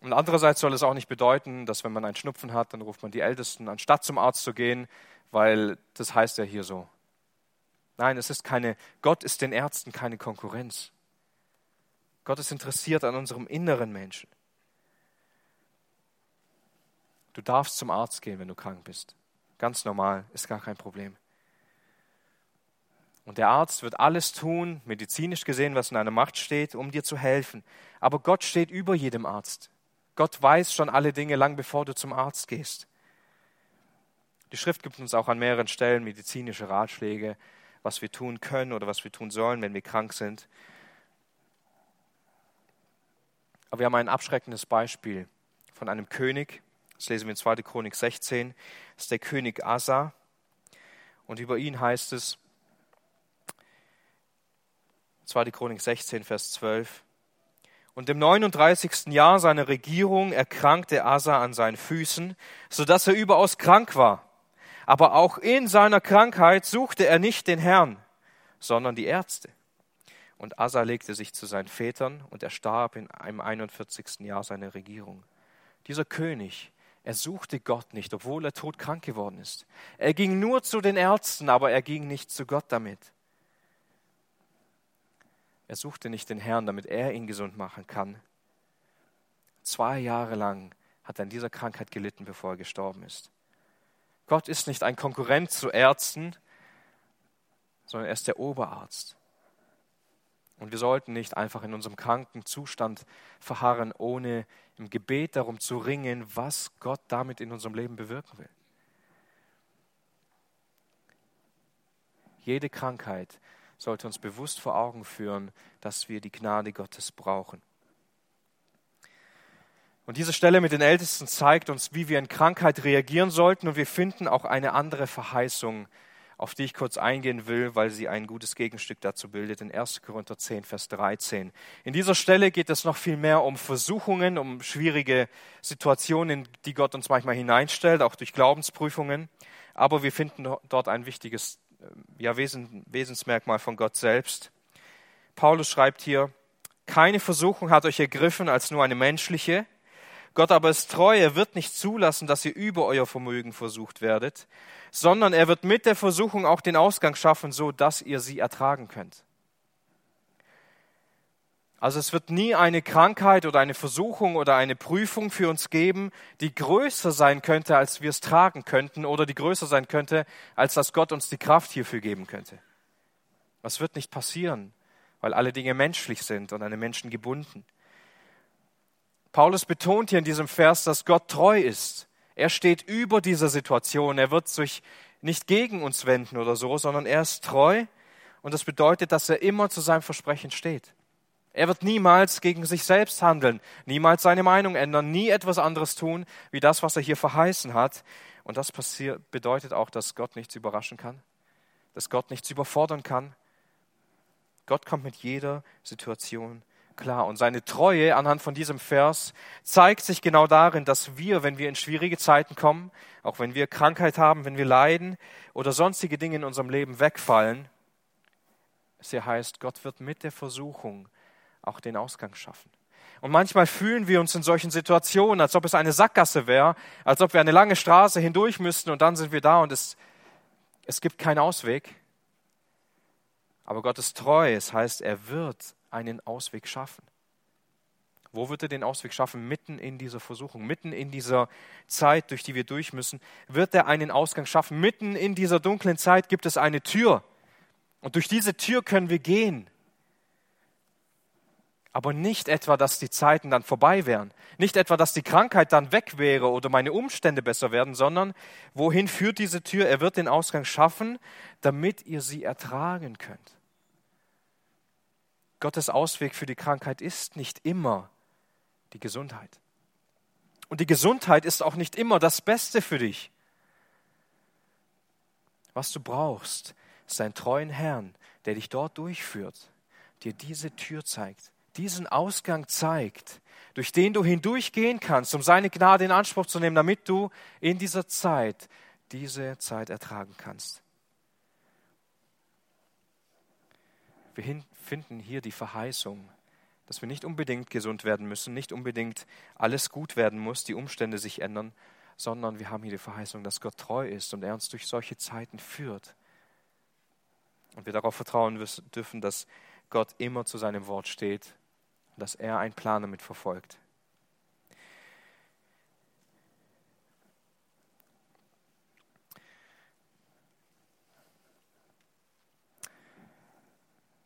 Und andererseits soll es auch nicht bedeuten, dass wenn man einen Schnupfen hat, dann ruft man die Ältesten, anstatt zum Arzt zu gehen, weil das heißt ja hier so. Nein, es ist keine, Gott ist den Ärzten keine Konkurrenz. Gott ist interessiert an unserem inneren Menschen. Du darfst zum Arzt gehen, wenn du krank bist. Ganz normal, ist gar kein Problem. Und der Arzt wird alles tun, medizinisch gesehen, was in einer Macht steht, um dir zu helfen. Aber Gott steht über jedem Arzt. Gott weiß schon alle Dinge lang bevor du zum Arzt gehst. Die Schrift gibt uns auch an mehreren Stellen medizinische Ratschläge, was wir tun können oder was wir tun sollen, wenn wir krank sind. Aber wir haben ein abschreckendes Beispiel von einem König, das lesen wir in 2. Chronik 16, das ist der König Asa. Und über ihn heißt es, 2. Chronik 16, Vers 12, und im 39. Jahr seiner Regierung erkrankte Asa an seinen Füßen, so dass er überaus krank war. Aber auch in seiner Krankheit suchte er nicht den Herrn, sondern die Ärzte. Und Asa legte sich zu seinen Vätern und er starb in einem 41. Jahr seiner Regierung. Dieser König er suchte Gott nicht, obwohl er todkrank geworden ist. Er ging nur zu den Ärzten, aber er ging nicht zu Gott damit. Er suchte nicht den Herrn, damit er ihn gesund machen kann. Zwei Jahre lang hat er an dieser Krankheit gelitten, bevor er gestorben ist. Gott ist nicht ein Konkurrent zu Ärzten, sondern er ist der Oberarzt. Und wir sollten nicht einfach in unserem kranken Zustand verharren, ohne im Gebet darum zu ringen, was Gott damit in unserem Leben bewirken will. Jede Krankheit sollte uns bewusst vor Augen führen, dass wir die Gnade Gottes brauchen. Und diese Stelle mit den Ältesten zeigt uns, wie wir in Krankheit reagieren sollten. Und wir finden auch eine andere Verheißung auf die ich kurz eingehen will, weil sie ein gutes Gegenstück dazu bildet, in 1. Korinther 10, Vers 13. In dieser Stelle geht es noch viel mehr um Versuchungen, um schwierige Situationen, die Gott uns manchmal hineinstellt, auch durch Glaubensprüfungen. Aber wir finden dort ein wichtiges äh, ja, Wesensmerkmal von Gott selbst. Paulus schreibt hier, keine Versuchung hat euch ergriffen als nur eine menschliche. Gott aber ist treu, er wird nicht zulassen, dass ihr über euer Vermögen versucht werdet, sondern er wird mit der Versuchung auch den Ausgang schaffen, so dass ihr sie ertragen könnt. Also es wird nie eine Krankheit oder eine Versuchung oder eine Prüfung für uns geben, die größer sein könnte, als wir es tragen könnten oder die größer sein könnte, als dass Gott uns die Kraft hierfür geben könnte. Was wird nicht passieren, weil alle Dinge menschlich sind und an den Menschen gebunden. Paulus betont hier in diesem Vers, dass Gott treu ist er steht über dieser Situation. Er wird sich nicht gegen uns wenden oder so, sondern er ist treu. Und das bedeutet, dass er immer zu seinem Versprechen steht. Er wird niemals gegen sich selbst handeln, niemals seine Meinung ändern, nie etwas anderes tun, wie das, was er hier verheißen hat. Und das passiert, bedeutet auch, dass Gott nichts überraschen kann, dass Gott nichts überfordern kann. Gott kommt mit jeder Situation klar. Und seine Treue anhand von diesem Vers zeigt sich genau darin, dass wir, wenn wir in schwierige Zeiten kommen, auch wenn wir Krankheit haben, wenn wir leiden oder sonstige Dinge in unserem Leben wegfallen, es hier heißt, Gott wird mit der Versuchung auch den Ausgang schaffen. Und manchmal fühlen wir uns in solchen Situationen, als ob es eine Sackgasse wäre, als ob wir eine lange Straße hindurch müssten und dann sind wir da und es, es gibt keinen Ausweg. Aber Gott ist treu, es heißt, er wird einen Ausweg schaffen. Wo wird er den Ausweg schaffen? Mitten in dieser Versuchung, mitten in dieser Zeit, durch die wir durch müssen, wird er einen Ausgang schaffen. Mitten in dieser dunklen Zeit gibt es eine Tür. Und durch diese Tür können wir gehen. Aber nicht etwa, dass die Zeiten dann vorbei wären. Nicht etwa, dass die Krankheit dann weg wäre oder meine Umstände besser werden, sondern wohin führt diese Tür? Er wird den Ausgang schaffen, damit ihr sie ertragen könnt. Gottes Ausweg für die Krankheit ist nicht immer die Gesundheit. Und die Gesundheit ist auch nicht immer das Beste für dich. Was du brauchst, ist einen treuen Herrn, der dich dort durchführt, dir diese Tür zeigt, diesen Ausgang zeigt, durch den du hindurchgehen kannst, um seine Gnade in Anspruch zu nehmen, damit du in dieser Zeit diese Zeit ertragen kannst. Wir finden hier die Verheißung, dass wir nicht unbedingt gesund werden müssen, nicht unbedingt alles gut werden muss, die Umstände sich ändern, sondern wir haben hier die Verheißung, dass Gott treu ist und er uns durch solche Zeiten führt. Und wir darauf vertrauen dürfen, dass Gott immer zu seinem Wort steht dass er einen Plan damit verfolgt.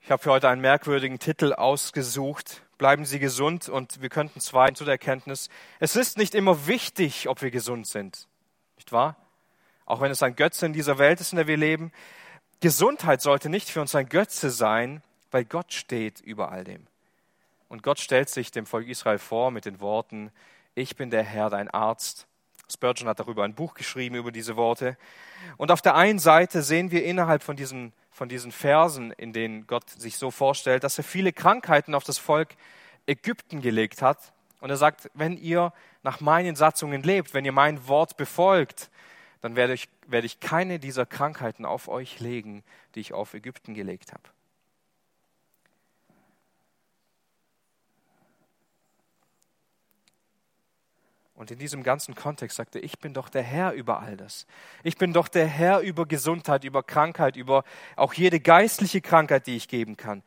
Ich habe für heute einen merkwürdigen Titel ausgesucht. Bleiben Sie gesund und wir könnten zwei zu der Erkenntnis. Es ist nicht immer wichtig, ob wir gesund sind. Nicht wahr? Auch wenn es ein Götze in dieser Welt ist, in der wir leben. Gesundheit sollte nicht für uns ein Götze sein, weil Gott steht über all dem. Und Gott stellt sich dem Volk Israel vor mit den Worten, ich bin der Herr, dein Arzt. Spurgeon hat darüber ein Buch geschrieben, über diese Worte. Und auf der einen Seite sehen wir innerhalb von diesen von diesen Versen, in denen Gott sich so vorstellt, dass er viele Krankheiten auf das Volk Ägypten gelegt hat. Und er sagt, wenn ihr nach meinen Satzungen lebt, wenn ihr mein Wort befolgt, dann werde ich, werde ich keine dieser Krankheiten auf euch legen, die ich auf Ägypten gelegt habe. Und in diesem ganzen Kontext sagte, ich bin doch der Herr über all das. Ich bin doch der Herr über Gesundheit, über Krankheit, über auch jede geistliche Krankheit, die ich geben kann.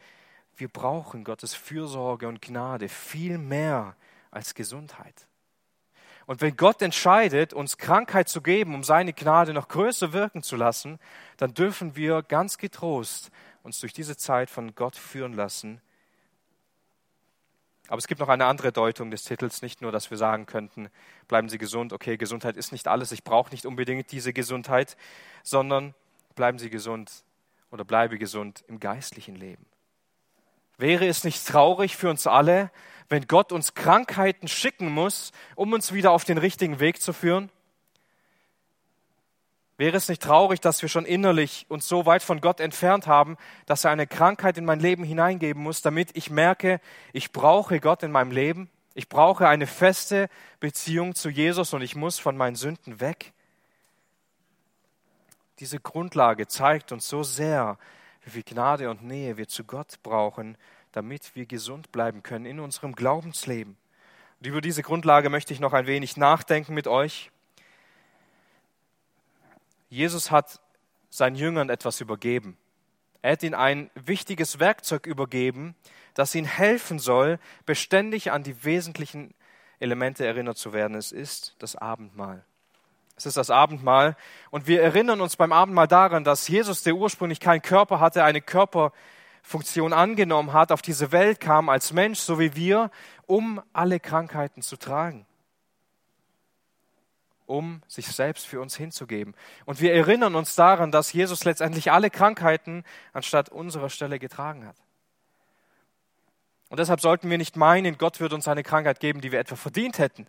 Wir brauchen Gottes Fürsorge und Gnade viel mehr als Gesundheit. Und wenn Gott entscheidet, uns Krankheit zu geben, um seine Gnade noch größer wirken zu lassen, dann dürfen wir ganz getrost uns durch diese Zeit von Gott führen lassen aber es gibt noch eine andere Deutung des Titels, nicht nur, dass wir sagen könnten, bleiben Sie gesund, okay, Gesundheit ist nicht alles, ich brauche nicht unbedingt diese Gesundheit, sondern bleiben Sie gesund oder bleibe gesund im geistlichen Leben. Wäre es nicht traurig für uns alle, wenn Gott uns Krankheiten schicken muss, um uns wieder auf den richtigen Weg zu führen? Wäre es nicht traurig, dass wir schon innerlich uns so weit von Gott entfernt haben, dass er eine Krankheit in mein Leben hineingeben muss, damit ich merke, ich brauche Gott in meinem Leben, ich brauche eine feste Beziehung zu Jesus und ich muss von meinen Sünden weg? Diese Grundlage zeigt uns so sehr, wie viel Gnade und Nähe wir zu Gott brauchen, damit wir gesund bleiben können in unserem Glaubensleben. Und über diese Grundlage möchte ich noch ein wenig nachdenken mit euch. Jesus hat seinen Jüngern etwas übergeben. Er hat ihnen ein wichtiges Werkzeug übergeben, das ihnen helfen soll, beständig an die wesentlichen Elemente erinnert zu werden. Es ist das Abendmahl. Es ist das Abendmahl. Und wir erinnern uns beim Abendmahl daran, dass Jesus, der ursprünglich keinen Körper hatte, eine Körperfunktion angenommen hat, auf diese Welt kam als Mensch, so wie wir, um alle Krankheiten zu tragen um sich selbst für uns hinzugeben. Und wir erinnern uns daran, dass Jesus letztendlich alle Krankheiten anstatt unserer Stelle getragen hat. Und deshalb sollten wir nicht meinen, Gott würde uns eine Krankheit geben, die wir etwa verdient hätten.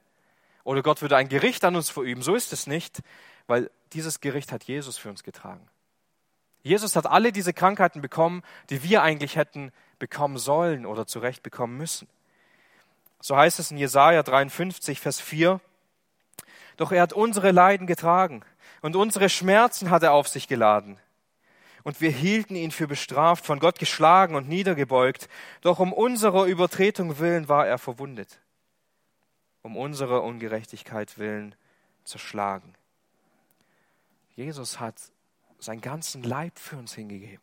Oder Gott würde ein Gericht an uns verüben. So ist es nicht, weil dieses Gericht hat Jesus für uns getragen. Jesus hat alle diese Krankheiten bekommen, die wir eigentlich hätten bekommen sollen oder zurecht bekommen müssen. So heißt es in Jesaja 53, Vers 4. Doch er hat unsere Leiden getragen und unsere Schmerzen hat er auf sich geladen. Und wir hielten ihn für bestraft, von Gott geschlagen und niedergebeugt. Doch um unserer Übertretung willen war er verwundet, um unserer Ungerechtigkeit willen zerschlagen. Jesus hat seinen ganzen Leib für uns hingegeben.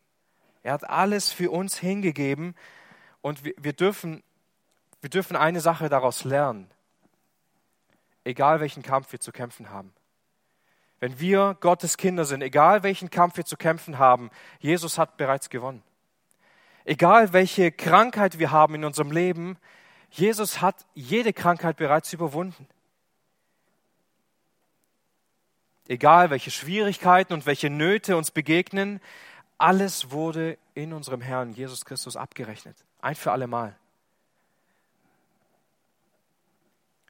Er hat alles für uns hingegeben und wir, wir, dürfen, wir dürfen eine Sache daraus lernen egal welchen Kampf wir zu kämpfen haben. Wenn wir Gottes Kinder sind, egal welchen Kampf wir zu kämpfen haben, Jesus hat bereits gewonnen. Egal welche Krankheit wir haben in unserem Leben, Jesus hat jede Krankheit bereits überwunden. Egal welche Schwierigkeiten und welche Nöte uns begegnen, alles wurde in unserem Herrn Jesus Christus abgerechnet. Ein für alle Mal.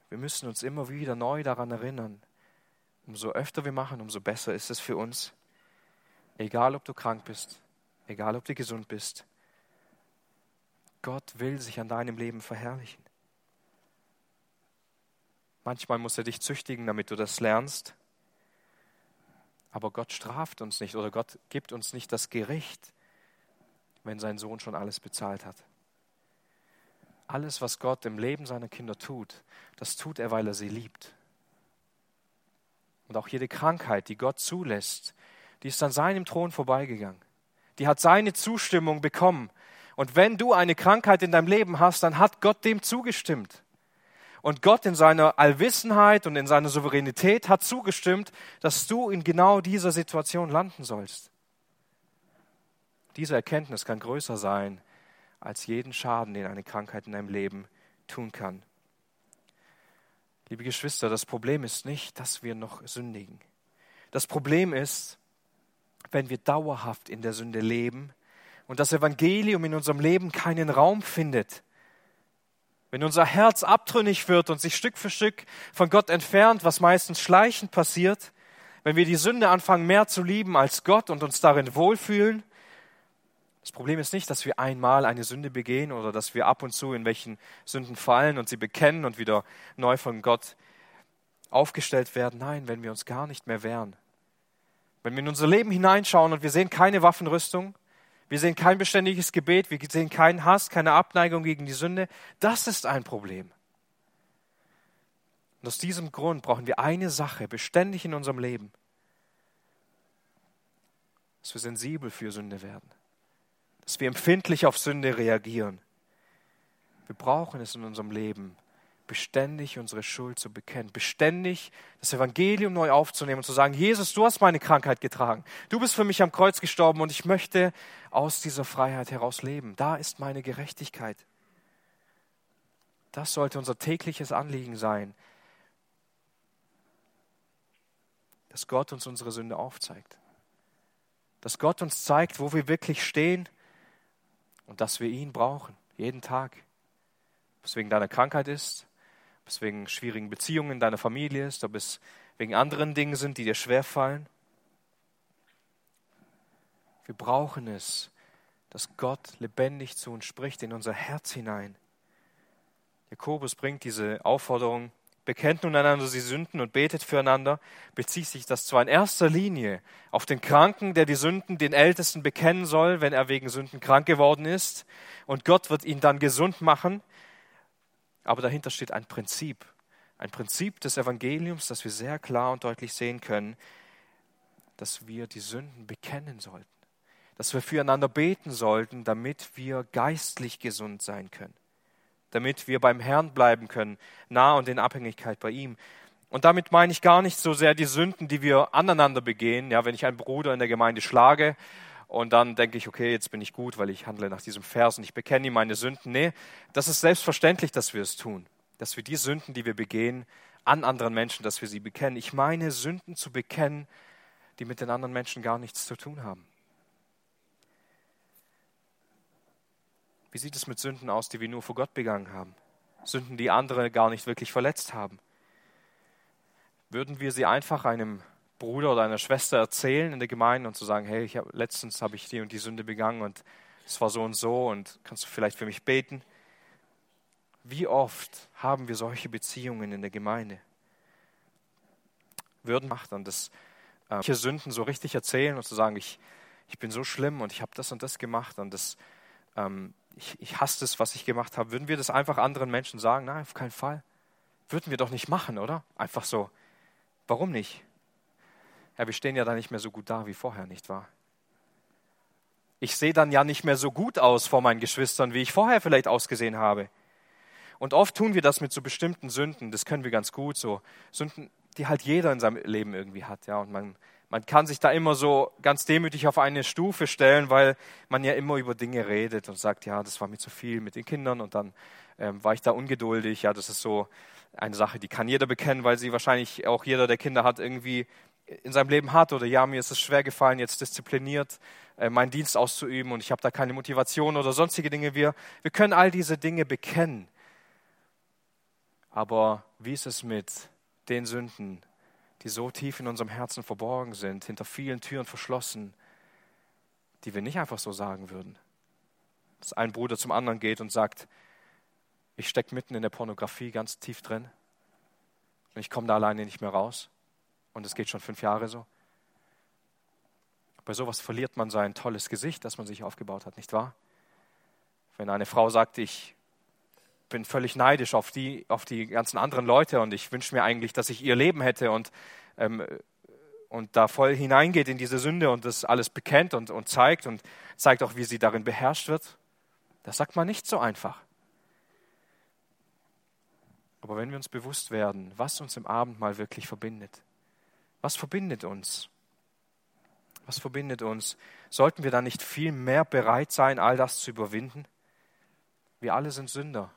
Wir müssen uns immer wieder neu daran erinnern. Umso öfter wir machen, umso besser ist es für uns. Egal, ob du krank bist, egal, ob du gesund bist. Gott will sich an deinem Leben verherrlichen. Manchmal muss er dich züchtigen, damit du das lernst. Aber Gott straft uns nicht oder Gott gibt uns nicht das Gericht, wenn sein Sohn schon alles bezahlt hat. Alles, was Gott im Leben seiner Kinder tut, das tut er, weil er sie liebt. Und auch jede Krankheit, die Gott zulässt, die ist an seinem Thron vorbeigegangen. Die hat seine Zustimmung bekommen. Und wenn du eine Krankheit in deinem Leben hast, dann hat Gott dem zugestimmt. Und Gott in seiner Allwissenheit und in seiner Souveränität hat zugestimmt, dass du in genau dieser Situation landen sollst. Diese Erkenntnis kann größer sein als jeden Schaden, den eine Krankheit in deinem Leben tun kann. Liebe Geschwister, das Problem ist nicht, dass wir noch sündigen. Das Problem ist, wenn wir dauerhaft in der Sünde leben und das Evangelium in unserem Leben keinen Raum findet. Wenn unser Herz abtrünnig wird und sich Stück für Stück von Gott entfernt, was meistens schleichend passiert, wenn wir die Sünde anfangen mehr zu lieben als Gott und uns darin wohlfühlen, das Problem ist nicht, dass wir einmal eine Sünde begehen oder dass wir ab und zu in welchen Sünden fallen und sie bekennen und wieder neu von Gott aufgestellt werden. Nein, wenn wir uns gar nicht mehr wehren. Wenn wir in unser Leben hineinschauen und wir sehen keine Waffenrüstung, wir sehen kein beständiges Gebet, wir sehen keinen Hass, keine Abneigung gegen die Sünde, das ist ein Problem. Und aus diesem Grund brauchen wir eine Sache beständig in unserem Leben, dass wir sensibel für Sünde werden dass wir empfindlich auf Sünde reagieren. Wir brauchen es in unserem Leben, beständig unsere Schuld zu bekennen, beständig das Evangelium neu aufzunehmen und zu sagen, Jesus, du hast meine Krankheit getragen, du bist für mich am Kreuz gestorben und ich möchte aus dieser Freiheit heraus leben. Da ist meine Gerechtigkeit. Das sollte unser tägliches Anliegen sein, dass Gott uns unsere Sünde aufzeigt, dass Gott uns zeigt, wo wir wirklich stehen und dass wir ihn brauchen, jeden Tag. Ob es wegen deiner Krankheit ist, ob es wegen schwierigen Beziehungen in deiner Familie ist, ob es wegen anderen Dingen sind, die dir schwerfallen. Wir brauchen es, dass Gott lebendig zu uns spricht in unser Herz hinein. Jakobus bringt diese Aufforderung bekennt nun einander die Sünden und betet füreinander, bezieht sich das zwar in erster Linie auf den Kranken, der die Sünden den Ältesten bekennen soll, wenn er wegen Sünden krank geworden ist, und Gott wird ihn dann gesund machen, aber dahinter steht ein Prinzip, ein Prinzip des Evangeliums, das wir sehr klar und deutlich sehen können, dass wir die Sünden bekennen sollten, dass wir füreinander beten sollten, damit wir geistlich gesund sein können damit wir beim Herrn bleiben können, nah und in Abhängigkeit bei ihm. Und damit meine ich gar nicht so sehr die Sünden, die wir aneinander begehen. Ja, wenn ich einen Bruder in der Gemeinde schlage und dann denke ich, okay, jetzt bin ich gut, weil ich handle nach diesem Vers und ich bekenne ihm meine Sünden. Nee, das ist selbstverständlich, dass wir es tun. Dass wir die Sünden, die wir begehen, an anderen Menschen, dass wir sie bekennen. Ich meine, Sünden zu bekennen, die mit den anderen Menschen gar nichts zu tun haben. Wie sieht es mit Sünden aus, die wir nur vor Gott begangen haben? Sünden, die andere gar nicht wirklich verletzt haben. Würden wir sie einfach einem Bruder oder einer Schwester erzählen in der Gemeinde und zu sagen, hey, hab, letztens habe ich die und die Sünde begangen und es war so und so und kannst du vielleicht für mich beten? Wie oft haben wir solche Beziehungen in der Gemeinde? Würden macht dann das äh, Sünden so richtig erzählen und zu sagen, ich, ich bin so schlimm und ich habe das und das gemacht und das ähm, ich, ich hasse das, was ich gemacht habe. Würden wir das einfach anderen Menschen sagen? Nein, auf keinen Fall. Würden wir doch nicht machen, oder? Einfach so. Warum nicht? Ja, wir stehen ja da nicht mehr so gut da wie vorher, nicht wahr? Ich sehe dann ja nicht mehr so gut aus vor meinen Geschwistern, wie ich vorher vielleicht ausgesehen habe. Und oft tun wir das mit so bestimmten Sünden, das können wir ganz gut, so Sünden, die halt jeder in seinem Leben irgendwie hat, ja. Und man man kann sich da immer so ganz demütig auf eine Stufe stellen, weil man ja immer über Dinge redet und sagt, ja, das war mir zu viel mit den Kindern und dann ähm, war ich da ungeduldig. Ja, das ist so eine Sache, die kann jeder bekennen, weil sie wahrscheinlich auch jeder, der Kinder hat, irgendwie in seinem Leben hat. Oder ja, mir ist es schwer gefallen, jetzt diszipliniert äh, meinen Dienst auszuüben und ich habe da keine Motivation oder sonstige Dinge. Wir, wir können all diese Dinge bekennen. Aber wie ist es mit den Sünden, die so tief in unserem Herzen verborgen sind, hinter vielen Türen verschlossen, die wir nicht einfach so sagen würden. dass ein Bruder zum anderen geht und sagt, ich stecke mitten in der Pornografie ganz tief drin und ich komme da alleine nicht mehr raus. Und es geht schon fünf Jahre so. Bei sowas verliert man sein tolles Gesicht, das man sich aufgebaut hat, nicht wahr? Wenn eine Frau sagt, ich bin völlig neidisch auf die, auf die ganzen anderen Leute und ich wünsche mir eigentlich, dass ich ihr Leben hätte und, ähm, und da voll hineingeht in diese Sünde und das alles bekennt und, und zeigt und zeigt auch, wie sie darin beherrscht wird. Das sagt man nicht so einfach. Aber wenn wir uns bewusst werden, was uns im Abendmahl wirklich verbindet, was verbindet uns? Was verbindet uns? Sollten wir da nicht viel mehr bereit sein, all das zu überwinden? Wir alle sind Sünder.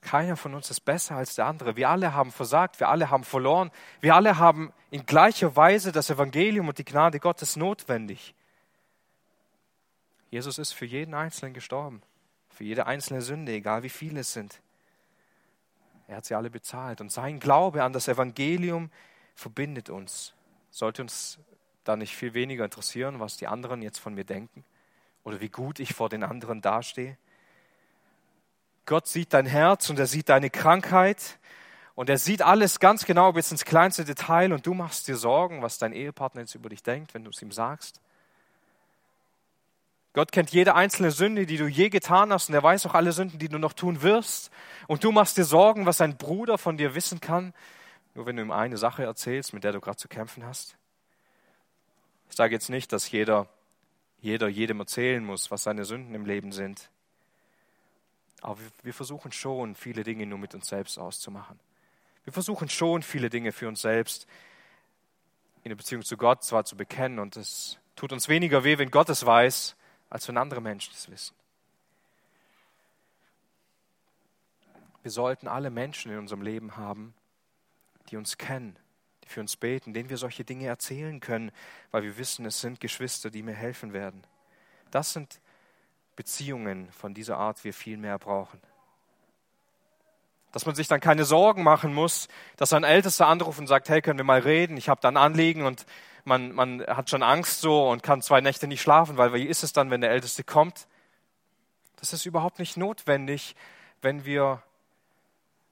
Keiner von uns ist besser als der andere. Wir alle haben versagt, wir alle haben verloren. Wir alle haben in gleicher Weise das Evangelium und die Gnade Gottes notwendig. Jesus ist für jeden Einzelnen gestorben, für jede einzelne Sünde, egal wie viele es sind. Er hat sie alle bezahlt. Und sein Glaube an das Evangelium verbindet uns. Sollte uns da nicht viel weniger interessieren, was die anderen jetzt von mir denken oder wie gut ich vor den anderen dastehe? Gott sieht dein Herz und er sieht deine Krankheit und er sieht alles ganz genau bis ins kleinste Detail und du machst dir Sorgen, was dein Ehepartner jetzt über dich denkt, wenn du es ihm sagst. Gott kennt jede einzelne Sünde, die du je getan hast und er weiß auch alle Sünden, die du noch tun wirst. Und du machst dir Sorgen, was ein Bruder von dir wissen kann, nur wenn du ihm eine Sache erzählst, mit der du gerade zu kämpfen hast. Ich sage jetzt nicht, dass jeder, jeder jedem erzählen muss, was seine Sünden im Leben sind. Aber wir versuchen schon, viele Dinge nur mit uns selbst auszumachen. Wir versuchen schon, viele Dinge für uns selbst in der Beziehung zu Gott zwar zu bekennen und es tut uns weniger weh, wenn Gott es weiß, als wenn andere Menschen es wissen. Wir sollten alle Menschen in unserem Leben haben, die uns kennen, die für uns beten, denen wir solche Dinge erzählen können, weil wir wissen, es sind Geschwister, die mir helfen werden. Das sind Beziehungen von dieser Art wir viel mehr brauchen. Dass man sich dann keine Sorgen machen muss, dass ein Ältester anruft und sagt, hey, können wir mal reden, ich habe da ein Anliegen und man, man hat schon Angst so und kann zwei Nächte nicht schlafen, weil wie ist es dann, wenn der Älteste kommt? Das ist überhaupt nicht notwendig, wenn wir,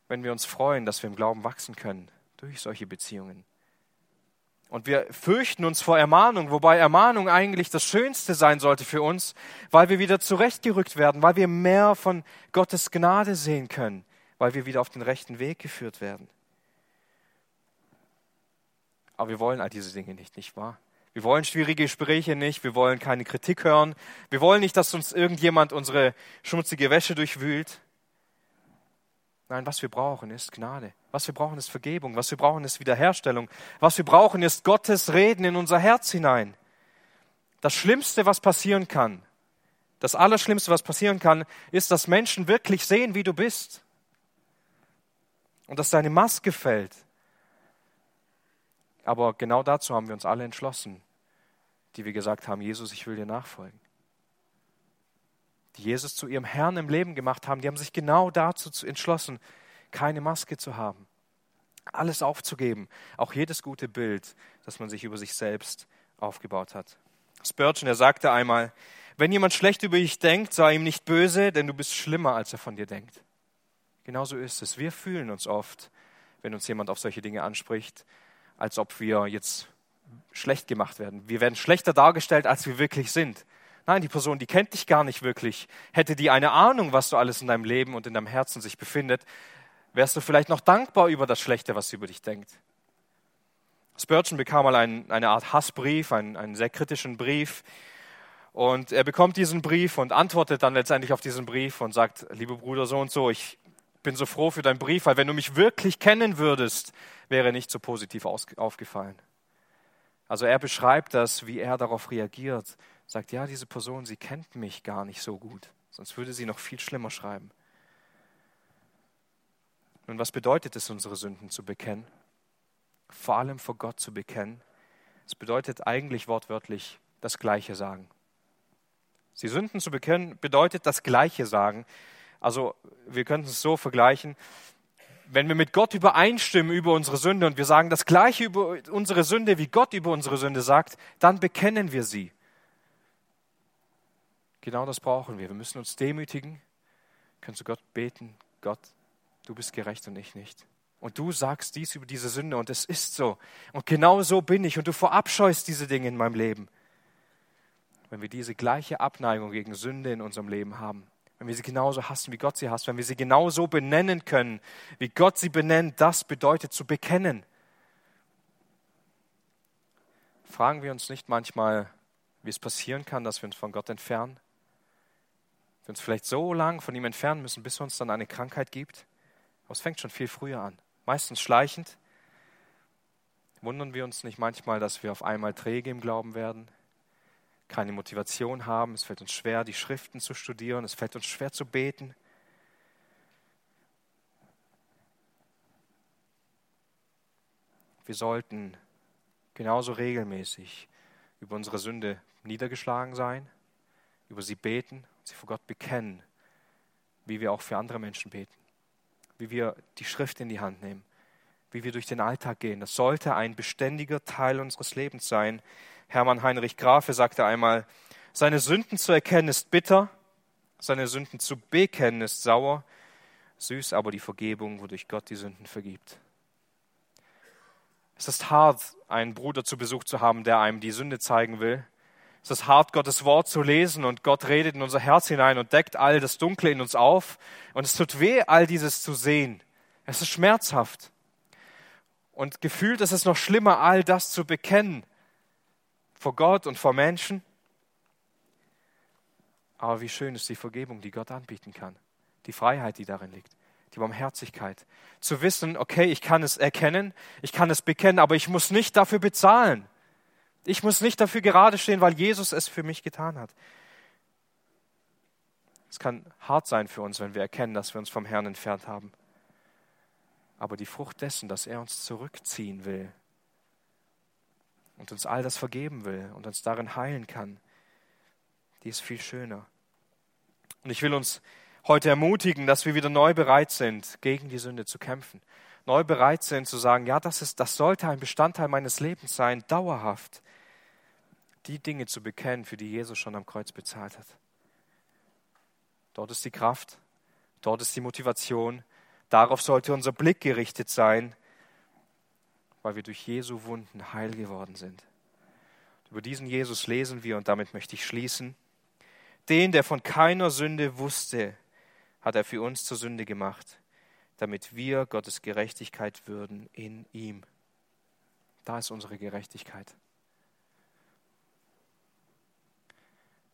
wenn wir uns freuen, dass wir im Glauben wachsen können durch solche Beziehungen. Und wir fürchten uns vor Ermahnung, wobei Ermahnung eigentlich das Schönste sein sollte für uns, weil wir wieder zurechtgerückt werden, weil wir mehr von Gottes Gnade sehen können, weil wir wieder auf den rechten Weg geführt werden. Aber wir wollen all diese Dinge nicht, nicht wahr? Wir wollen schwierige Gespräche nicht, wir wollen keine Kritik hören, wir wollen nicht, dass uns irgendjemand unsere schmutzige Wäsche durchwühlt. Nein, was wir brauchen, ist Gnade. Was wir brauchen, ist Vergebung. Was wir brauchen, ist Wiederherstellung. Was wir brauchen, ist Gottes Reden in unser Herz hinein. Das Schlimmste, was passieren kann, das Allerschlimmste, was passieren kann, ist, dass Menschen wirklich sehen, wie du bist. Und dass deine Maske fällt. Aber genau dazu haben wir uns alle entschlossen, die wir gesagt haben, Jesus, ich will dir nachfolgen die Jesus zu ihrem Herrn im Leben gemacht haben, die haben sich genau dazu entschlossen, keine Maske zu haben, alles aufzugeben, auch jedes gute Bild, das man sich über sich selbst aufgebaut hat. Spurgeon, er sagte einmal, wenn jemand schlecht über dich denkt, sei ihm nicht böse, denn du bist schlimmer, als er von dir denkt. Genauso ist es. Wir fühlen uns oft, wenn uns jemand auf solche Dinge anspricht, als ob wir jetzt schlecht gemacht werden. Wir werden schlechter dargestellt, als wir wirklich sind. Nein, die Person, die kennt dich gar nicht wirklich. Hätte die eine Ahnung, was so alles in deinem Leben und in deinem Herzen sich befindet, wärst du vielleicht noch dankbar über das Schlechte, was sie über dich denkt. Spurgeon bekam mal ein, eine Art Hassbrief, einen, einen sehr kritischen Brief. Und er bekommt diesen Brief und antwortet dann letztendlich auf diesen Brief und sagt, liebe Bruder, so und so, ich bin so froh für deinen Brief, weil wenn du mich wirklich kennen würdest, wäre nicht so positiv aufgefallen. Also er beschreibt das, wie er darauf reagiert, sagt, ja, diese Person, sie kennt mich gar nicht so gut, sonst würde sie noch viel schlimmer schreiben. Nun, was bedeutet es, unsere Sünden zu bekennen? Vor allem vor Gott zu bekennen. Es bedeutet eigentlich wortwörtlich das Gleiche sagen. Sie Sünden zu bekennen bedeutet das Gleiche sagen. Also wir könnten es so vergleichen. Wenn wir mit Gott übereinstimmen über unsere Sünde und wir sagen das Gleiche über unsere Sünde, wie Gott über unsere Sünde sagt, dann bekennen wir sie. Genau das brauchen wir. Wir müssen uns demütigen, können zu Gott beten, Gott, du bist gerecht und ich nicht. Und du sagst dies über diese Sünde und es ist so. Und genau so bin ich und du verabscheust diese Dinge in meinem Leben. Wenn wir diese gleiche Abneigung gegen Sünde in unserem Leben haben, wenn wir sie genauso hassen, wie Gott sie hasst, wenn wir sie genauso benennen können, wie Gott sie benennt, das bedeutet zu bekennen. Fragen wir uns nicht manchmal, wie es passieren kann, dass wir uns von Gott entfernen? Wir uns vielleicht so lang von ihm entfernen müssen, bis uns dann eine Krankheit gibt? Aber es fängt schon viel früher an, meistens schleichend. Wundern wir uns nicht manchmal, dass wir auf einmal träge im Glauben werden, keine Motivation haben, es fällt uns schwer, die Schriften zu studieren, es fällt uns schwer zu beten. Wir sollten genauso regelmäßig über unsere Sünde niedergeschlagen sein, über sie beten, sie vor Gott bekennen, wie wir auch für andere Menschen beten, wie wir die Schrift in die Hand nehmen, wie wir durch den Alltag gehen. Das sollte ein beständiger Teil unseres Lebens sein, Hermann Heinrich Grafe sagte einmal, seine Sünden zu erkennen ist bitter, seine Sünden zu bekennen ist sauer, süß aber die Vergebung, wodurch Gott die Sünden vergibt. Es ist hart, einen Bruder zu Besuch zu haben, der einem die Sünde zeigen will. Es ist hart, Gottes Wort zu lesen und Gott redet in unser Herz hinein und deckt all das Dunkle in uns auf. Und es tut weh, all dieses zu sehen. Es ist schmerzhaft. Und gefühlt ist es noch schlimmer, all das zu bekennen vor Gott und vor Menschen. Aber wie schön ist die Vergebung, die Gott anbieten kann. Die Freiheit, die darin liegt. Die Barmherzigkeit. Zu wissen, okay, ich kann es erkennen, ich kann es bekennen, aber ich muss nicht dafür bezahlen. Ich muss nicht dafür gerade stehen, weil Jesus es für mich getan hat. Es kann hart sein für uns, wenn wir erkennen, dass wir uns vom Herrn entfernt haben. Aber die Frucht dessen, dass er uns zurückziehen will, und uns all das vergeben will und uns darin heilen kann, die ist viel schöner. Und ich will uns heute ermutigen, dass wir wieder neu bereit sind, gegen die Sünde zu kämpfen. Neu bereit sind zu sagen, ja, das, ist, das sollte ein Bestandteil meines Lebens sein, dauerhaft. Die Dinge zu bekennen, für die Jesus schon am Kreuz bezahlt hat. Dort ist die Kraft, dort ist die Motivation. Darauf sollte unser Blick gerichtet sein weil wir durch Jesu Wunden heil geworden sind. Über diesen Jesus lesen wir, und damit möchte ich schließen. Den, der von keiner Sünde wusste, hat er für uns zur Sünde gemacht, damit wir Gottes Gerechtigkeit würden in ihm. Da ist unsere Gerechtigkeit.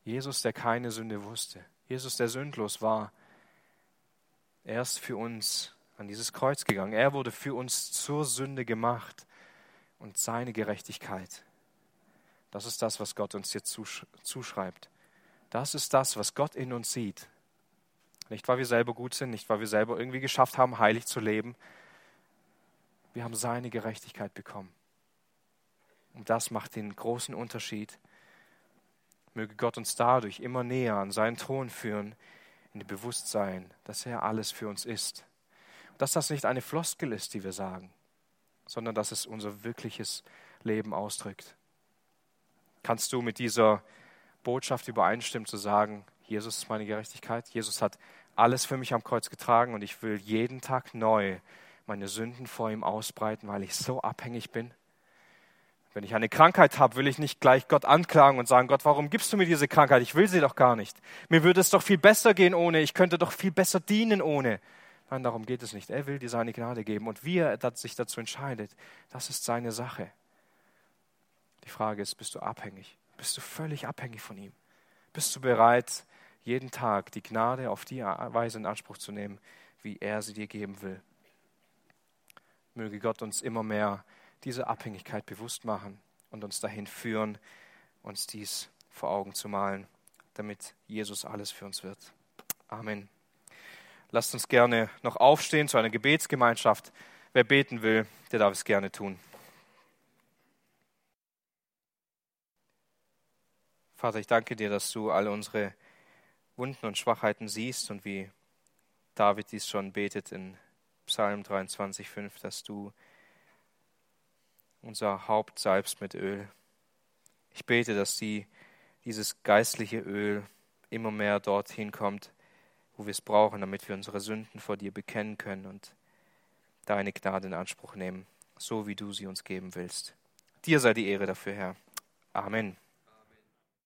Jesus, der keine Sünde wusste, Jesus, der sündlos war, er ist für uns an dieses Kreuz gegangen. Er wurde für uns zur Sünde gemacht und seine Gerechtigkeit. Das ist das, was Gott uns jetzt zuschreibt. Das ist das, was Gott in uns sieht. Nicht, weil wir selber gut sind, nicht, weil wir selber irgendwie geschafft haben, heilig zu leben. Wir haben seine Gerechtigkeit bekommen. Und das macht den großen Unterschied. Möge Gott uns dadurch immer näher an seinen Thron führen, in dem Bewusstsein, dass er alles für uns ist dass das nicht eine Floskel ist, die wir sagen, sondern dass es unser wirkliches Leben ausdrückt. Kannst du mit dieser Botschaft übereinstimmen, zu sagen, Jesus ist meine Gerechtigkeit, Jesus hat alles für mich am Kreuz getragen und ich will jeden Tag neu meine Sünden vor ihm ausbreiten, weil ich so abhängig bin? Wenn ich eine Krankheit habe, will ich nicht gleich Gott anklagen und sagen, Gott, warum gibst du mir diese Krankheit? Ich will sie doch gar nicht. Mir würde es doch viel besser gehen ohne. Ich könnte doch viel besser dienen ohne. Nein, darum geht es nicht. Er will dir seine Gnade geben und wie er sich dazu entscheidet, das ist seine Sache. Die Frage ist, bist du abhängig? Bist du völlig abhängig von ihm? Bist du bereit, jeden Tag die Gnade auf die Weise in Anspruch zu nehmen, wie er sie dir geben will? Möge Gott uns immer mehr diese Abhängigkeit bewusst machen und uns dahin führen, uns dies vor Augen zu malen, damit Jesus alles für uns wird. Amen. Lasst uns gerne noch aufstehen zu einer Gebetsgemeinschaft. Wer beten will, der darf es gerne tun. Vater, ich danke dir, dass du alle unsere Wunden und Schwachheiten siehst und wie David dies schon betet in Psalm 23,5, dass du unser Haupt salbst mit Öl. Ich bete, dass die, dieses geistliche Öl immer mehr dorthin kommt, wo wir es brauchen, damit wir unsere Sünden vor dir bekennen können und deine Gnade in Anspruch nehmen, so wie du sie uns geben willst. Dir sei die Ehre dafür, Herr. Amen.